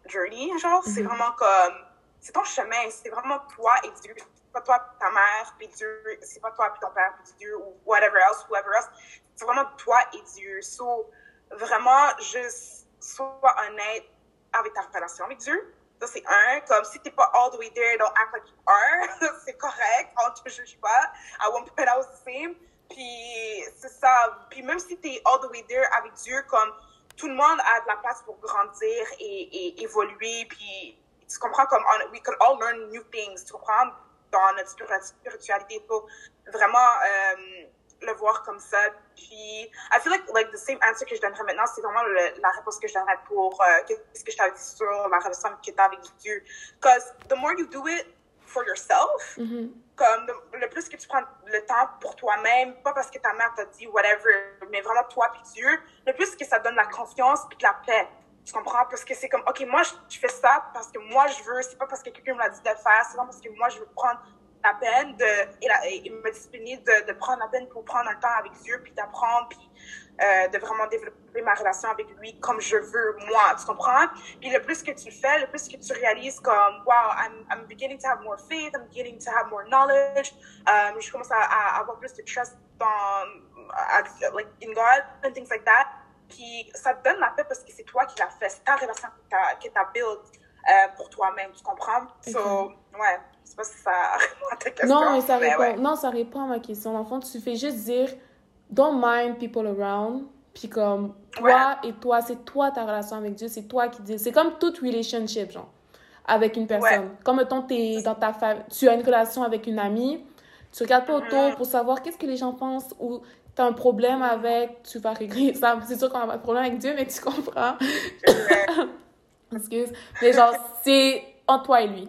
S2: journey, genre. C'est mm-hmm. vraiment comme c'est ton chemin, c'est vraiment toi et Dieu. C'est pas toi ta mère puis Dieu, c'est pas toi puis ton père puis Dieu ou whatever else, whoever else. C'est vraiment toi et Dieu. So, vraiment, juste sois honnête avec ta relation avec Dieu. Ça, c'est un. Comme si t'es pas all the way there, don't act like you are. c'est correct. On te juge pas. À one point, I the same. Puis, c'est ça. Puis, même si t'es all the way there avec Dieu, comme tout le monde a de la place pour grandir et, et évoluer. Puis, tu comprends comme on, we could all learn new things, tu comprends, dans notre spiritualité pour vraiment euh, le voir comme ça. Puis, I feel like, like the same answer que je donnerais maintenant, c'est vraiment le, la réponse que je donnerais pour euh, qu'est-ce que je t'avais dit sur la relation que tu as avec Dieu. Because the more you do it for yourself, mm-hmm. comme le, le, plus que tu prends le temps pour toi-même, pas parce que ta mère t'a dit whatever, mais vraiment toi puis Dieu, le plus que ça donne la confiance puis la paix. Tu comprends? Parce que c'est comme, OK, moi, je, fais ça parce que moi, je veux, c'est pas parce que quelqu'un me l'a dit de faire, c'est pas parce que moi, je veux prendre la peine de, et, me discipliner de, prendre la peine pour prendre un temps avec Dieu, puis d'apprendre, puis euh, de vraiment développer ma relation avec lui comme je veux, moi, tu comprends? Puis le plus que tu fais, le plus que tu réalises comme, wow, I'm, I'm beginning to have more faith, I'm beginning to have more knowledge, um, je commence à, avoir plus de trust dans, like, in God, and things like that. Puis ça te donne la paix parce que c'est toi qui l'as fait, c'est ta relation que tu as, build euh, pour toi-même, tu comprends? So, ouais, je sais pas si ça répond à ta question.
S1: Non, mais ça, répond, non, ça répond à ma question. En fond, tu fais juste dire, don't mind people around. Puis comme, toi et toi, c'est toi ta relation avec Dieu, c'est toi qui dis. C'est comme toute relationship, genre, avec une personne. Comme, mettons, es dans ta famille, tu as une relation avec une amie, tu regardes pas autour mm-hmm. pour savoir qu'est-ce que les gens pensent ou tu as un problème avec, tu vas régler ça. C'est sûr qu'on a pas de problème avec Dieu, mais tu comprends. Excuse. Mais genre, c'est en toi et lui,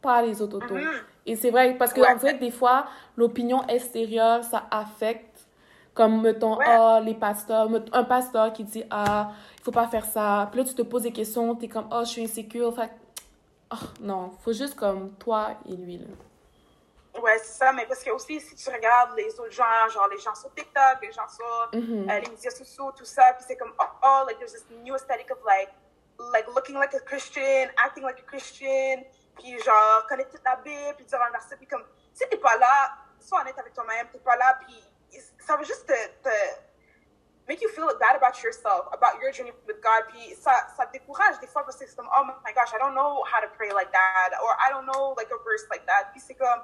S1: pas les autres autour. Mm-hmm. Et c'est vrai, parce que en fait, des fois, l'opinion extérieure, ça affecte Comme, mettons, ah, les pasteurs, un pasteur qui dit, ah, il faut pas faire ça. Puis là, tu te poses des questions, tu es comme, oh, je suis insécure. Fait oh, non, faut juste comme toi et lui, là.
S2: Ouais, c'est ça, mais parce que aussi, si tu regardes les autres gens, genre les gens sur TikTok, les gens sur
S1: mm-hmm.
S2: euh, les médias sociaux, tout ça, puis c'est comme, oh, oh, like, there's this new aesthetic of, like, like, looking like a Christian, acting like a Christian, puis genre, connaître toute la Bible, puis dire un verset, puis comme, si t'es pas là, sois honnête avec toi-même, t'es pas là, puis ça veut juste te, te, make you feel bad about yourself, about your journey with God, puis ça, ça te décourage des fois parce que c'est comme, oh my gosh, I don't know how to pray like that, or I don't know, like, a verse like that, puis c'est comme,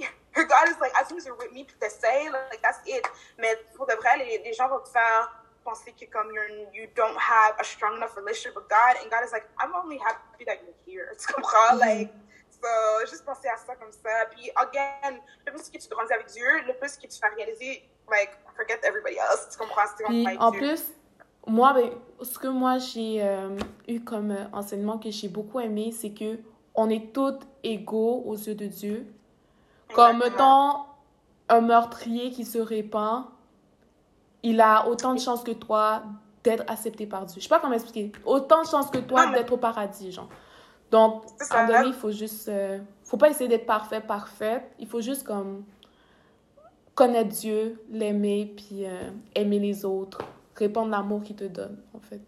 S2: is like, as long as you're with me, puis t'essayes, like, that's it, mais pour de vrai, les, les gens vont te faire penser que comme you're, you don't have a strong enough relationship with God, and God is like, I'm only happy that you're here. Tu comprends? Mm -hmm. Like, so, juste penser à ça comme ça. Puis, again, le plus que tu grandis avec Dieu, le plus que tu fais réaliser, like, forget everybody else. Tu comprends?
S1: Puis, en plus, moi, ben, ce que moi j'ai euh, eu comme euh, enseignement que j'ai beaucoup aimé, c'est que on est tous égaux aux yeux de Dieu. Comme, mettons, un meurtrier qui se répand, il a autant de chances que toi d'être accepté par Dieu. Je sais pas comment expliquer. Autant de chances que toi d'être au paradis, genre. Donc, à un donné, il faut juste... Euh, faut pas essayer d'être parfait, parfaite. Il faut juste, comme, connaître Dieu, l'aimer, puis euh, aimer les autres. Répondre l'amour qu'il te donne, en fait.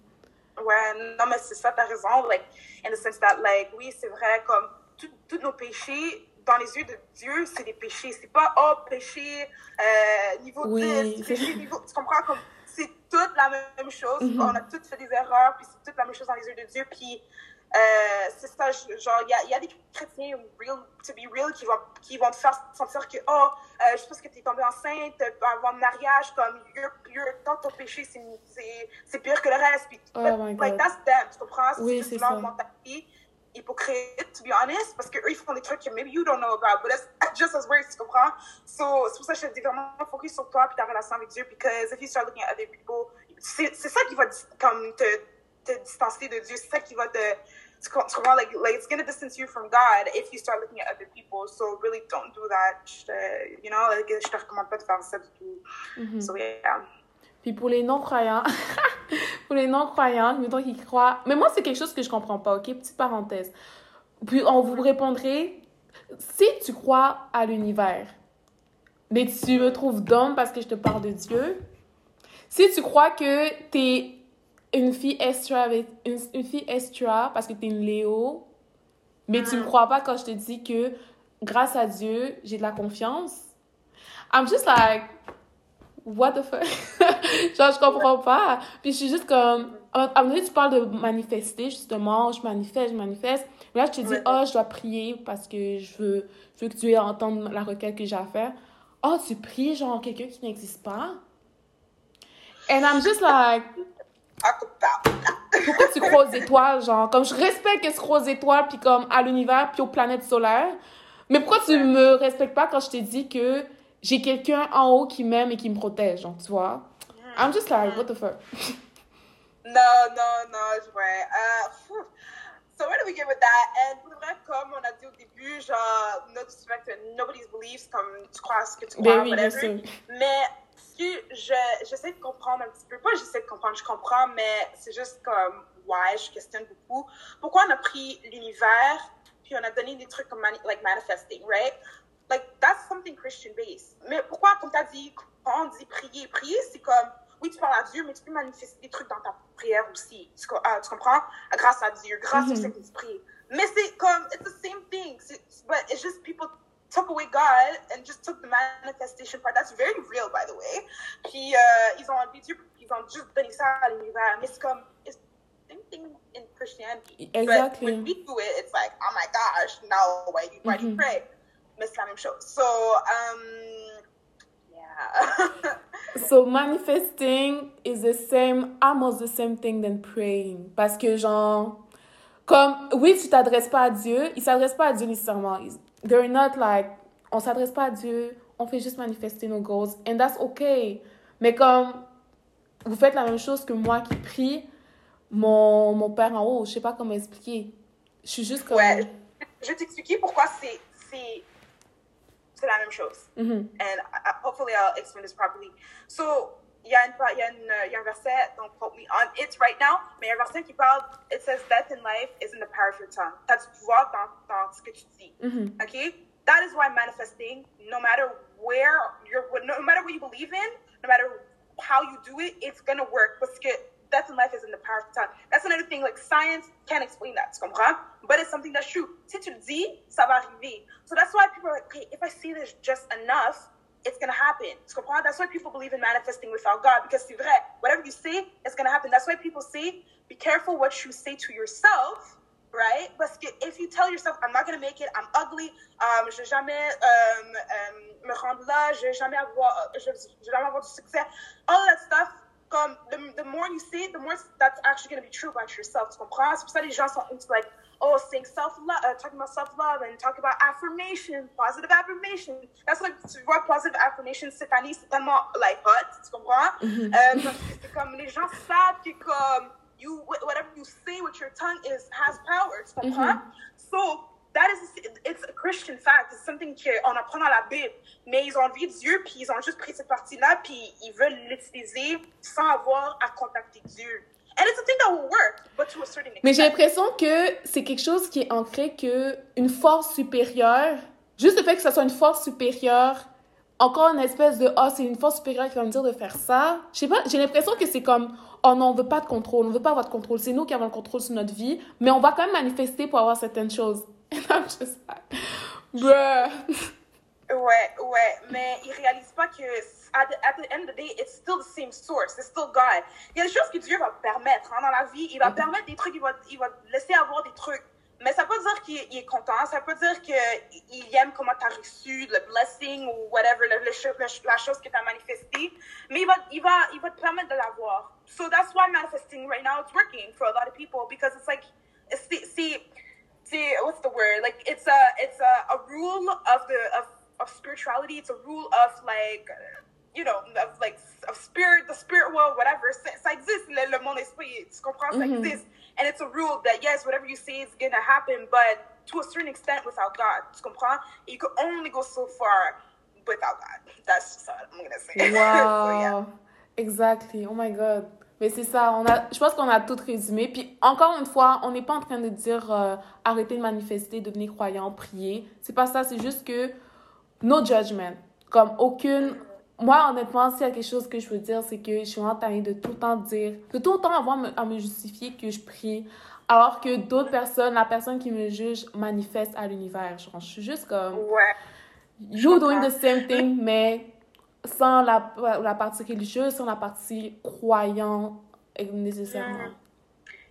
S2: Ouais, non, mais c'est ça, t'as raison. Like, in the sense that, like, oui, c'est vrai, comme, tous nos péchés dans les yeux de Dieu, c'est des péchés. C'est pas, oh, péché euh, niveau oui. 10, péché niveau. Tu comprends? Comme, c'est toute la même chose. Mm -hmm. On a toutes fait des erreurs, puis c'est toute la même chose dans les yeux de Dieu. Puis, euh, c'est ça, genre, il y a, y a, des chrétiens, real, to be real, qui vont, qui vont te faire sentir que, oh, euh, je pense que tu es tombée enceinte avant le mariage, comme, you're, you're, tant ton péché, c'est pire que le reste. Puis,
S1: oh
S2: but, like, that's them, tu comprends?
S1: Oui, c'est ça
S2: hypocrite, to be honest, parce qu'eux, ils font des trucs que maybe you don't know about, but that's just as weird, tu comprends? So, c'est pour ça que je te dis vraiment focus sur toi et ta relation avec Dieu, because if you start looking at other people, c'est ça qui va comme te, te distancer de Dieu, c'est ça qui va te, tu comprends? Like, like, it's gonna distance you from God if you start looking at other people, so really don't do that, je you know, like, je te recommande pas de faire ça du tout. Mm -hmm. So, yeah.
S1: Puis pour les non-croyants, pour les non-croyants, mettons qu'ils croient. Mais moi, c'est quelque chose que je comprends pas, ok? Petite parenthèse. Puis on vous répondrait si tu crois à l'univers, mais tu me trouves d'homme parce que je te parle de Dieu, si tu crois que tu es une fille extra, avec, une, une fille extra parce que tu es une Léo, mais tu me crois pas quand je te dis que grâce à Dieu, j'ai de la confiance, I'm just like, what the fuck? Genre, je comprends pas. Puis je suis juste comme, à un moment donné, tu parles de manifester, justement, je manifeste, je manifeste. Mais là, je te dis, oh, je dois prier parce que je veux, je veux que Dieu entende la requête que j'ai à faire. Oh, tu pries, genre, quelqu'un qui n'existe pas? And I'm just like... Pourquoi tu crois aux étoiles, genre? Comme je respecte que tu crois aux étoiles, puis comme à l'univers, puis aux planètes solaires. Mais pourquoi tu me respectes pas quand je te dis que j'ai quelqu'un en haut qui m'aime et qui me protège, genre, tu vois. I'm just like, what the fuck?
S2: non, non, non, je vois. Uh, so where do we get with that? And pour vrai, comme on a dit au début, genre, no disrespect to nobody's beliefs, comme tu crois ce que tu crois, ben oui, whatever. Mais si je, j'essaie de comprendre un petit peu, pas j'essaie de comprendre, je comprends, mais c'est juste comme, ouais, je questionne beaucoup. Pourquoi on a pris l'univers, puis on a donné des trucs comme mani like manifesting, right? Like, that's something Christian based. Mais pourquoi, comme tu as dit, quand on dit prier, prier, c'est comme, oui, tu parles à Dieu, mais tu peux manifester des trucs dans ta prière aussi. Tu, ah, tu comprends? Grâce à Dieu, grâce mm -hmm. au mm-hmm. Saint-Esprit. Mais c'est comme, it's the same thing. But it's just people took away God and just took the manifestation part. That's very real, by the way. Puis, euh, ils ont enlevé Dieu, ils ont juste donné ça à l'univers. Mais c'est comme, it's the same thing in Christianity.
S1: Exactly.
S2: But when we do it, it's like, oh my gosh, now why, why mm -hmm. do you mm-hmm. pray? Mais c'est la même chose. So, um, yeah.
S1: so manifesting is the same, almost the same thing than praying. Parce que genre, comme, oui, tu t'adresses pas à Dieu, il s'adresse pas à Dieu nécessairement. They're not like, on s'adresse pas à Dieu, on fait juste manifester nos goals, and that's okay. Mais comme, vous faites la même chose que moi qui prie, mon, mon père en haut, je sais pas comment expliquer. Je suis juste comme...
S2: Ouais, je vais t'expliquer pourquoi c'est même chose.
S1: Mhm.
S2: And I, I- hopefully I'll explain this properly. So, il y, a une pa- il y, a une, il y a un verset, don't quote me on it right now, mais il y a un verset qui parle, it says, death and life is in the power of your tongue. T'as du pouvoir dans, dans ce que tu dis.
S1: Mhm.
S2: Okay? That is why manifesting, no matter where you're, no matter what you believe in, no matter how you do it, it's gonna work. Parce que death and life is in the power of tongue. That's another thing, like science can't explain that? But it's something that's true. Si tu dis, ça va arriver. So that's why people are like, okay, if I see this just enough, it's gonna happen. That's why people believe in manifesting without God, because c'est vrai. Whatever you say, it's gonna happen. That's why people say, be careful what you say to yourself, right? Que if you tell yourself, I'm not gonna make it, I'm ugly, um, je jamais um, um, me rendre là, je jamais avoir, je, je vais jamais avoir du succès, all that stuff, comme, the, the more you say it, the more that's actually gonna be true about yourself, tu comprends? C'est pour ça que les gens sont into like, oh, saying self-love, uh, talking about self-love and talking about affirmation, positive affirmation. That's like, tu vois, positive affirmation cette année, c'est tellement, like, hot, tu comprends? Euh, parce que c'est comme, les gens savent que comme, you, whatever you say with your tongue is, has power, tu comprends? Mm-hmm. So, that is, it's a Christian fact, it's something qu'on apprend dans la Bible, mais ils ont de Dieu, puis ils ont juste pris cette partie-là, puis ils veulent l'utiliser sans avoir à contacter Dieu. And it's a thing that will work, but to a certain extent.
S1: Mais j'ai l'impression que c'est quelque chose qui est ancré que une force supérieure, juste le fait que ce soit une force supérieure, encore une espèce de oh c'est une force supérieure qui va me dire de faire ça. Je sais pas, j'ai l'impression que c'est comme oh non on veut pas de contrôle, on veut pas avoir de contrôle, c'est nous qui avons le contrôle sur notre vie, mais on va quand même manifester pour avoir certaines choses. And I'm just like, bruh.
S2: Ouais, ouais, mais ils réalisent pas que at the, at the end of the day, it's still the same source, it's still God. Il y a des choses que Dieu va permettre hein, dans la vie, il va permettre des trucs, il va, il va laisser avoir des trucs. Mais ça pas dire qu'il il est content, ça pas dire qu'il aime comment tu as reçu le blessing ou whatever, le, le la chose que tu as manifestée. Mais il va, il, va, il va te permettre de l'avoir. So that's why manifesting right now it's working for a lot of people because it's like, see, see, what's the word? Like it's a, it's a, a rule of the, of, of spirituality. It's a rule of like, you know, of like, of spirit, the spirit world, whatever. Ça, ça existe, le, le monde esprit, tu comprends? Ça
S1: Mhm.
S2: existe. And it's a rule that yes, whatever you say is gonna happen, but to a certain extent without God. Tu comprends? You could only go so far without God. That's just what I'm gonna say. so, yeah.
S1: Wow. Exactly. Oh my God. Mais c'est ça, on a, je pense qu'on a tout résumé. Puis encore une fois, on n'est pas en train de dire euh, arrêtez de manifester, devenez croyant, prier. C'est pas ça, c'est juste que no judgment. Comme aucune. Moi, honnêtement, s'il y a quelque chose que je veux dire, c'est que je suis en train de tout le temps dire, de tout le temps avoir à me justifier que je prie. Alors que d'autres personnes, la personne qui me juge manifeste à l'univers. Genre, je suis juste comme.
S2: Ouais.
S1: You're doing the same thing, mais sans la, la partie religieuse, sans la partie croyante eh, nécessairement.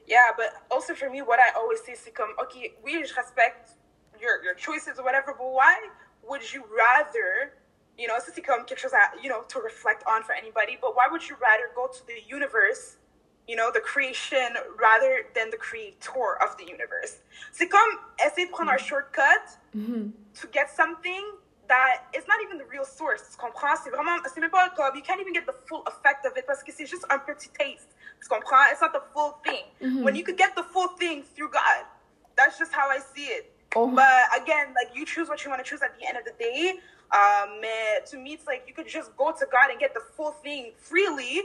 S2: Yeah, but also for me, what I always say, c'est comme, okay, we just respect your, your choices or whatever, but why would you rather, you know, ça c'est comme quelque chose à, you know, to reflect on for anybody, but why would you rather go to the universe, you know, the creation, rather than the creator of the universe? C'est comme essayer de prendre un shortcut
S1: Mhm.
S2: to get something that is not even the real source. Tu comprends? C'est vraiment, c'est même pas comme, you can't even get the full effect of it parce que c'est juste un petit taste. Tu comprends? It's not the full thing. When you could get the full thing through God, that's just how I see it.
S1: Oh.
S2: But again, like you choose what you want to choose at the end of the day. Um, to me, it's like you could just go to God and get the full thing freely,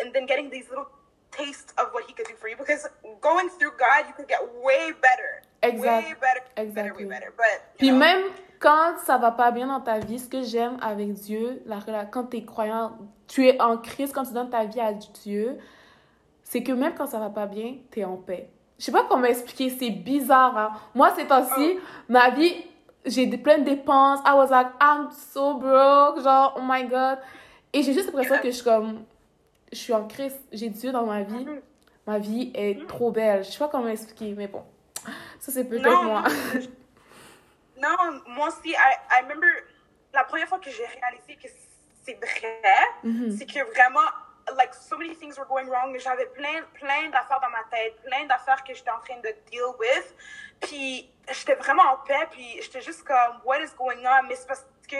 S2: and then getting these little tastes of what He could do for you. Because going through God, you could get way better.
S1: Exact.
S2: Way better. Better,
S1: Exactly.
S2: way better. But you know,
S1: même quand ça va pas bien dans ta vie, ce que j'aime avec Dieu, la, quand tu es croyant, tu es en Christ, quand tu donnes ta vie à Dieu, c'est que même quand ça va pas bien, tu es en paix. Je sais pas comment expliquer, c'est bizarre. hein. Moi, ces temps-ci, ma vie, j'ai plein de dépenses. I was like, I'm so broke. Genre, oh my God. Et j'ai juste l'impression que je suis comme, je suis en Christ, j'ai Dieu dans ma vie.
S2: Mhm.
S1: Ma vie est trop belle. Je sais pas comment expliquer, mais bon. Ça, c'est peut-être moi.
S2: Non, moi aussi, I, I remember la première fois que j'ai réalisé que c'est vrai,
S1: Mhm.
S2: c'est que vraiment, like, so many things were going wrong. J'avais plein, plein d'affaires dans ma tête, plein d'affaires que j'étais en train de deal with. Puis, j'étais vraiment en paix, puis j'étais juste comme, what is going on? Mais c'est parce que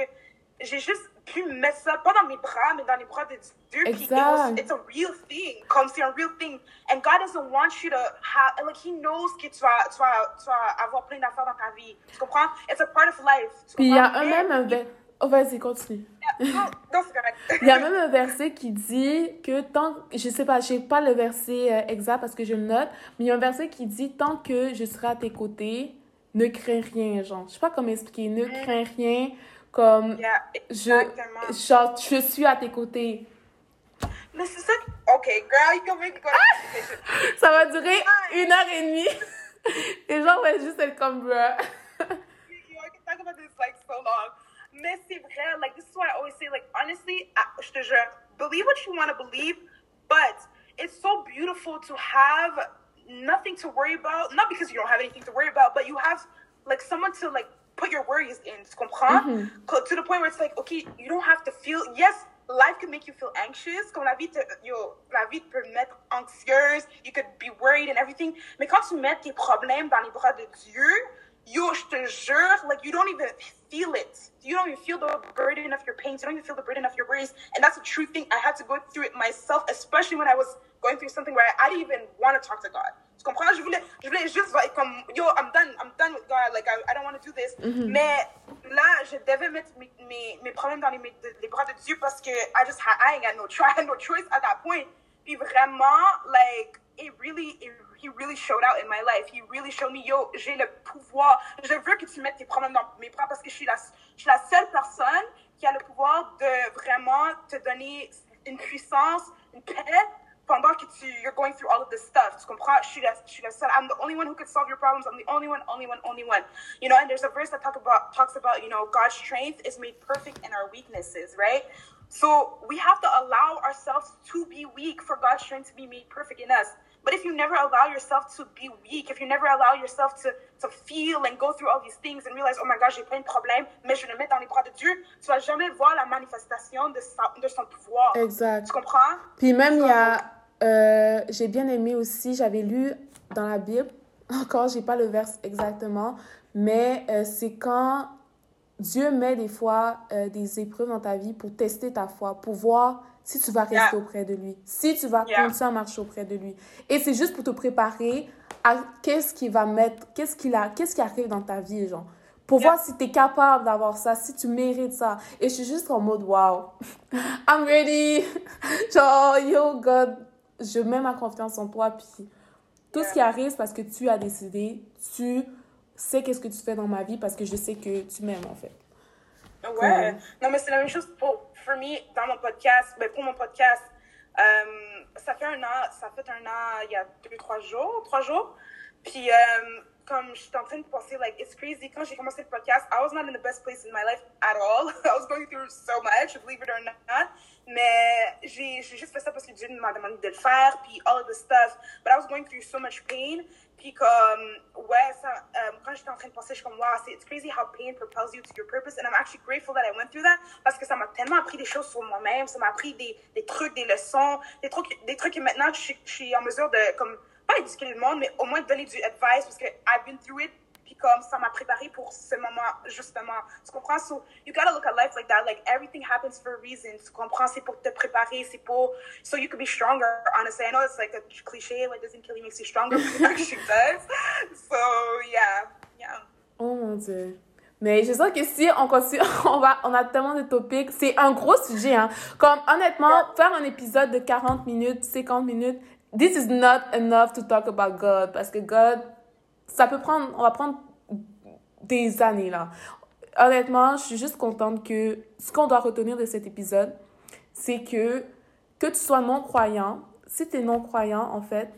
S2: j'ai juste pu mettre ça, pas dans mes bras, mais dans les bras de Dieu. Was, it's a real thing. Comme c'est un real thing. And God doesn't want you to have, like, He knows que tu vas, tu vas, tu vas avoir plein d'affaires dans ta vie. Tu comprends? It's a part of life.
S1: Puis il y a un même un. Oh, vas-y, continue.
S2: non correct.
S1: Il y a même un verset qui dit que tant. Je sais pas, je sais pas le verset euh, exact parce que je le note, mais il y a un verset qui dit Tant que je serai à tes côtés, ne crains rien, genre. Je sais pas comment expliquer. Ne mm. crains rien comme je, genre, je suis à tes côtés.
S2: Mais c'est ça. Ok, girl, you can make ah!
S1: Ça va durer une heure et demie. Les gens vont juste être comme, bruh.
S2: you I can talk about this like so long. Mais c'est vrai, like, this is why I always say, like, honestly, je te jure, believe what you want to believe, but it's so beautiful to have nothing to worry about. Not because you don't have anything to worry about, but you have, like, someone to, like, put your worries in, tu comprends? Mm -hmm. To the point where it's like, okay, you don't have to feel, yes, life can make you feel anxious, comme la vie, te, yo, la vie peut mettre anxieuse, you could be worried and everything, mais quand tu mets tes problèmes dans les bras de Dieu, yo, je te jure, like, you don't even feel it. You don't even feel the burden of your pains. You don't even feel the burden of your worries. And that's a true thing. I had to go through it myself, especially when I was going through something where I didn't even want to talk to God. Comprends? Je voulais, je voulais juste, like, comme, yo, I'm done, I'm done with God, like, I, I don't want to do this. Mm -hmm. Mais là, je devais mettre mes, mes, mes problèmes dans les, les, bras de Dieu parce que I just had, I ain't got no, had no choice at that point. Puis vraiment, like, it really, it, he really showed out in my life. He really showed me, yo, j'ai le pouvoir. Je veux que tu mettes tes problèmes dans mes bras parce que je suis la, je suis la seule personne qui a le pouvoir de vraiment te donner une puissance, une paix pendant que tu, you're going through all of this stuff, tu comprends? Je suis la, je suis la. I'm the only one who could solve your problems. I'm the only one, only one, only one. You know, and there's a verse that talk about, talks about, you know, God's strength is made perfect in our weaknesses, right? So we have to allow ourselves to be weak for God's strength to be made perfect in us. But if you never allow yourself to be weak, if you never allow yourself to, to feel and go through all these things and realize, oh my gosh, j'ai plein de problèmes, mais je le mets dans les bras de Dieu, tu vas jamais voir la manifestation de, sa, de son pouvoir.
S1: Exact.
S2: Tu comprends?
S1: Puis même, il y a euh, j'ai bien aimé aussi, j'avais lu dans la Bible, encore, j'ai pas le verse exactement, mais euh, c'est quand Dieu met des fois euh, des épreuves dans ta vie pour tester ta foi, pour voir si tu vas rester auprès de lui, si tu vas continuer à marcher auprès de lui. Et c'est juste pour te préparer à qu'est-ce qui va mettre, qu'est-ce qu'il a, qu'est-ce qui arrive dans ta vie, genre. Pour voir si tu es capable d'avoir ça, si tu mérites ça. Et je suis juste en mode, wow, I'm ready. genre, yo, God, je mets ma confiance en toi, puis tout ce qui arrive, c'est parce que tu as décidé, tu sais qu'est-ce que tu fais dans ma vie parce que je sais que tu m'aimes, en fait.
S2: Ouais. Non, mais c'est la même chose pour, for me, dans mon podcast, ben pour mon podcast. Euh, ça fait un an, ça fait un an, il y a deux, trois jours, trois jours. Puis, euh, comme je suis en train de penser, like, it's crazy. Quand j'ai commencé le podcast, I was not in the best place in my life at all. I was going through so much, believe it or not. Mais j'ai juste fait ça parce que Dieu m'a demandé de le faire, puis all of the stuff. But I was going through so much pain. Puis comme, ouais, ça, um, quand j'étais en train de penser, je suis comme, wow, it's crazy how pain propels you to your purpose. And I'm actually grateful that I went through that parce que ça m'a tellement appris des choses sur moi-même. Ça m'a appris des, des trucs, des leçons, des trucs, des trucs que maintenant je, suis en mesure de, comme, pas éduquer le monde, mais au moins donner du advice parce que I've been through it. Puis comme ça m'a préparé pour ce moment, justement. Tu comprends? So, you gotta look at life like that. Like, everything happens for a reason. Tu comprends? C'est pour te préparer. C'est pour... So you can be stronger, honestly. I know it's like a cliché, like, doesn't kill you makes you stronger, but actually does. So, yeah. Yeah.
S1: Oh mon Dieu. Mais je sens que si on continue, on, va, on a tellement de topics. C'est un gros sujet. Hein. Comme, honnêtement, faire un épisode de 40 minutes, 50 minutes, this is not enough to talk about God. Parce que God, ça peut prendre, on va prendre des années là. Honnêtement, je suis juste contente que ce qu'on doit retenir de cet épisode, c'est que que tu sois non-croyant, si tu es non-croyant, en fait,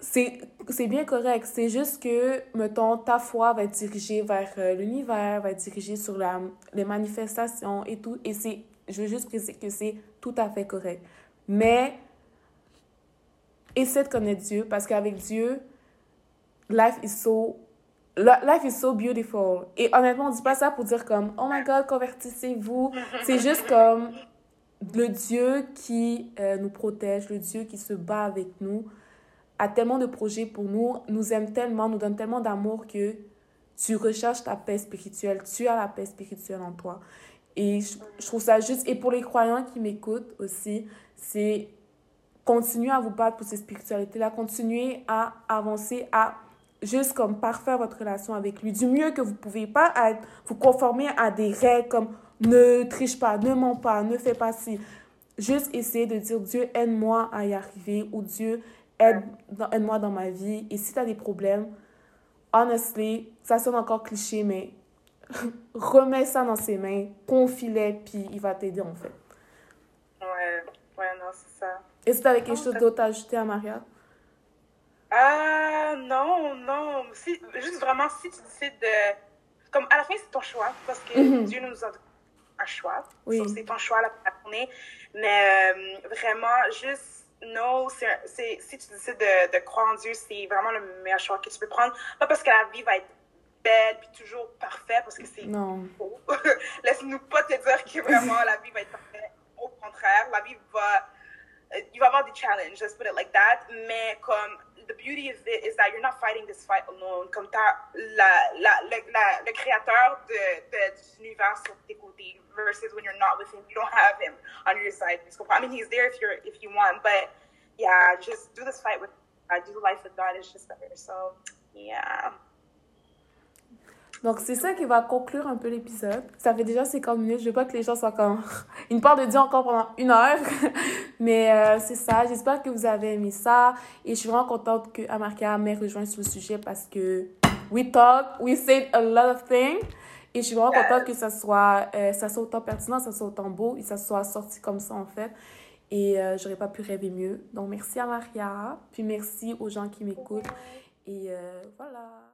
S1: c'est bien correct. C'est juste que, mettons, ta foi va être dirigée vers euh, l'univers, va être dirigée sur la, les manifestations et tout. Et je veux juste préciser que c'est tout à fait correct. Mais, essaie de connaître Dieu parce qu'avec Dieu, life is so life is so beautiful. Et honnêtement, on dit pas ça pour dire comme oh my god, convertissez-vous. C'est juste comme le Dieu qui euh, nous protège, le Dieu qui se bat avec nous, a tellement de projets pour nous, nous aime tellement, nous donne tellement d'amour que tu recherches ta paix spirituelle, tu as la paix spirituelle en toi. Et je trouve ça juste. Et pour les croyants qui m'écoutent aussi, c'est continuer à vous battre pour cette spiritualité-là, continuer à avancer, à juste comme parfaire votre relation avec lui du mieux que vous pouvez. Pas à vous conformer à des règles comme ne triche pas, ne mens pas, ne fais pas ci. Juste essayer de dire Dieu, aide-moi à y arriver ou Dieu, aide-moi aide dans ma vie. Et si tu as des problèmes, honestly, ça sonne encore cliché, mais remets ça dans ses mains, confie-les, puis il va t'aider en fait.
S2: Ouais, ouais, non, c'est ça.
S1: Est-ce que tu avais quelque chose d'autre à ajouter à Maria?
S2: Ah, non, non. Si, juste vraiment, si tu décides de. Comme à la fin, c'est ton choix, parce que
S1: Mhm.
S2: Dieu nous a donné un choix.
S1: Oui.
S2: C'est ton choix la journée. Mais euh, vraiment, juste, non, c'est, si tu décides de, de croire en Dieu, c'est vraiment le meilleur choix que tu peux prendre. Pas parce que la vie va être belle puis toujours parfaite, parce que c'est
S1: Non.
S2: faux. Laisse-nous pas te dire que vraiment la vie va être parfaite. Au contraire, la vie va. Euh, Il va y avoir des challenges, let's put it like that. Mais comme, the beauty of it is that you're not fighting this fight alone. Comme t'as la, la, le, la, le créateur de, de, de l'univers sur tes côtés, versus when you're not with him, you don't have him on your side. I mean, he's there if, you're, if you want, but yeah, just do this fight with God, do life with God, it's just better. So, yeah.
S1: Donc, c'est ça qui va conclure un peu l'épisode. Ça fait déjà 50 minutes. Je veux pas que les gens soient comme... Une part de Dieu encore pendant une heure. Mais euh, c'est ça. J'espère que vous avez aimé ça. Et je suis vraiment contente que Amarka m'ait rejoint sur le sujet parce que we talk, we said a lot of things. Et je suis vraiment contente que ça soit, euh, ça soit autant pertinent, ça soit autant beau et ça soit sorti comme ça, en fait. Et euh, j'aurais pas pu rêver mieux. Donc, merci à Maria. Puis merci aux gens qui m'écoutent. Et euh, voilà.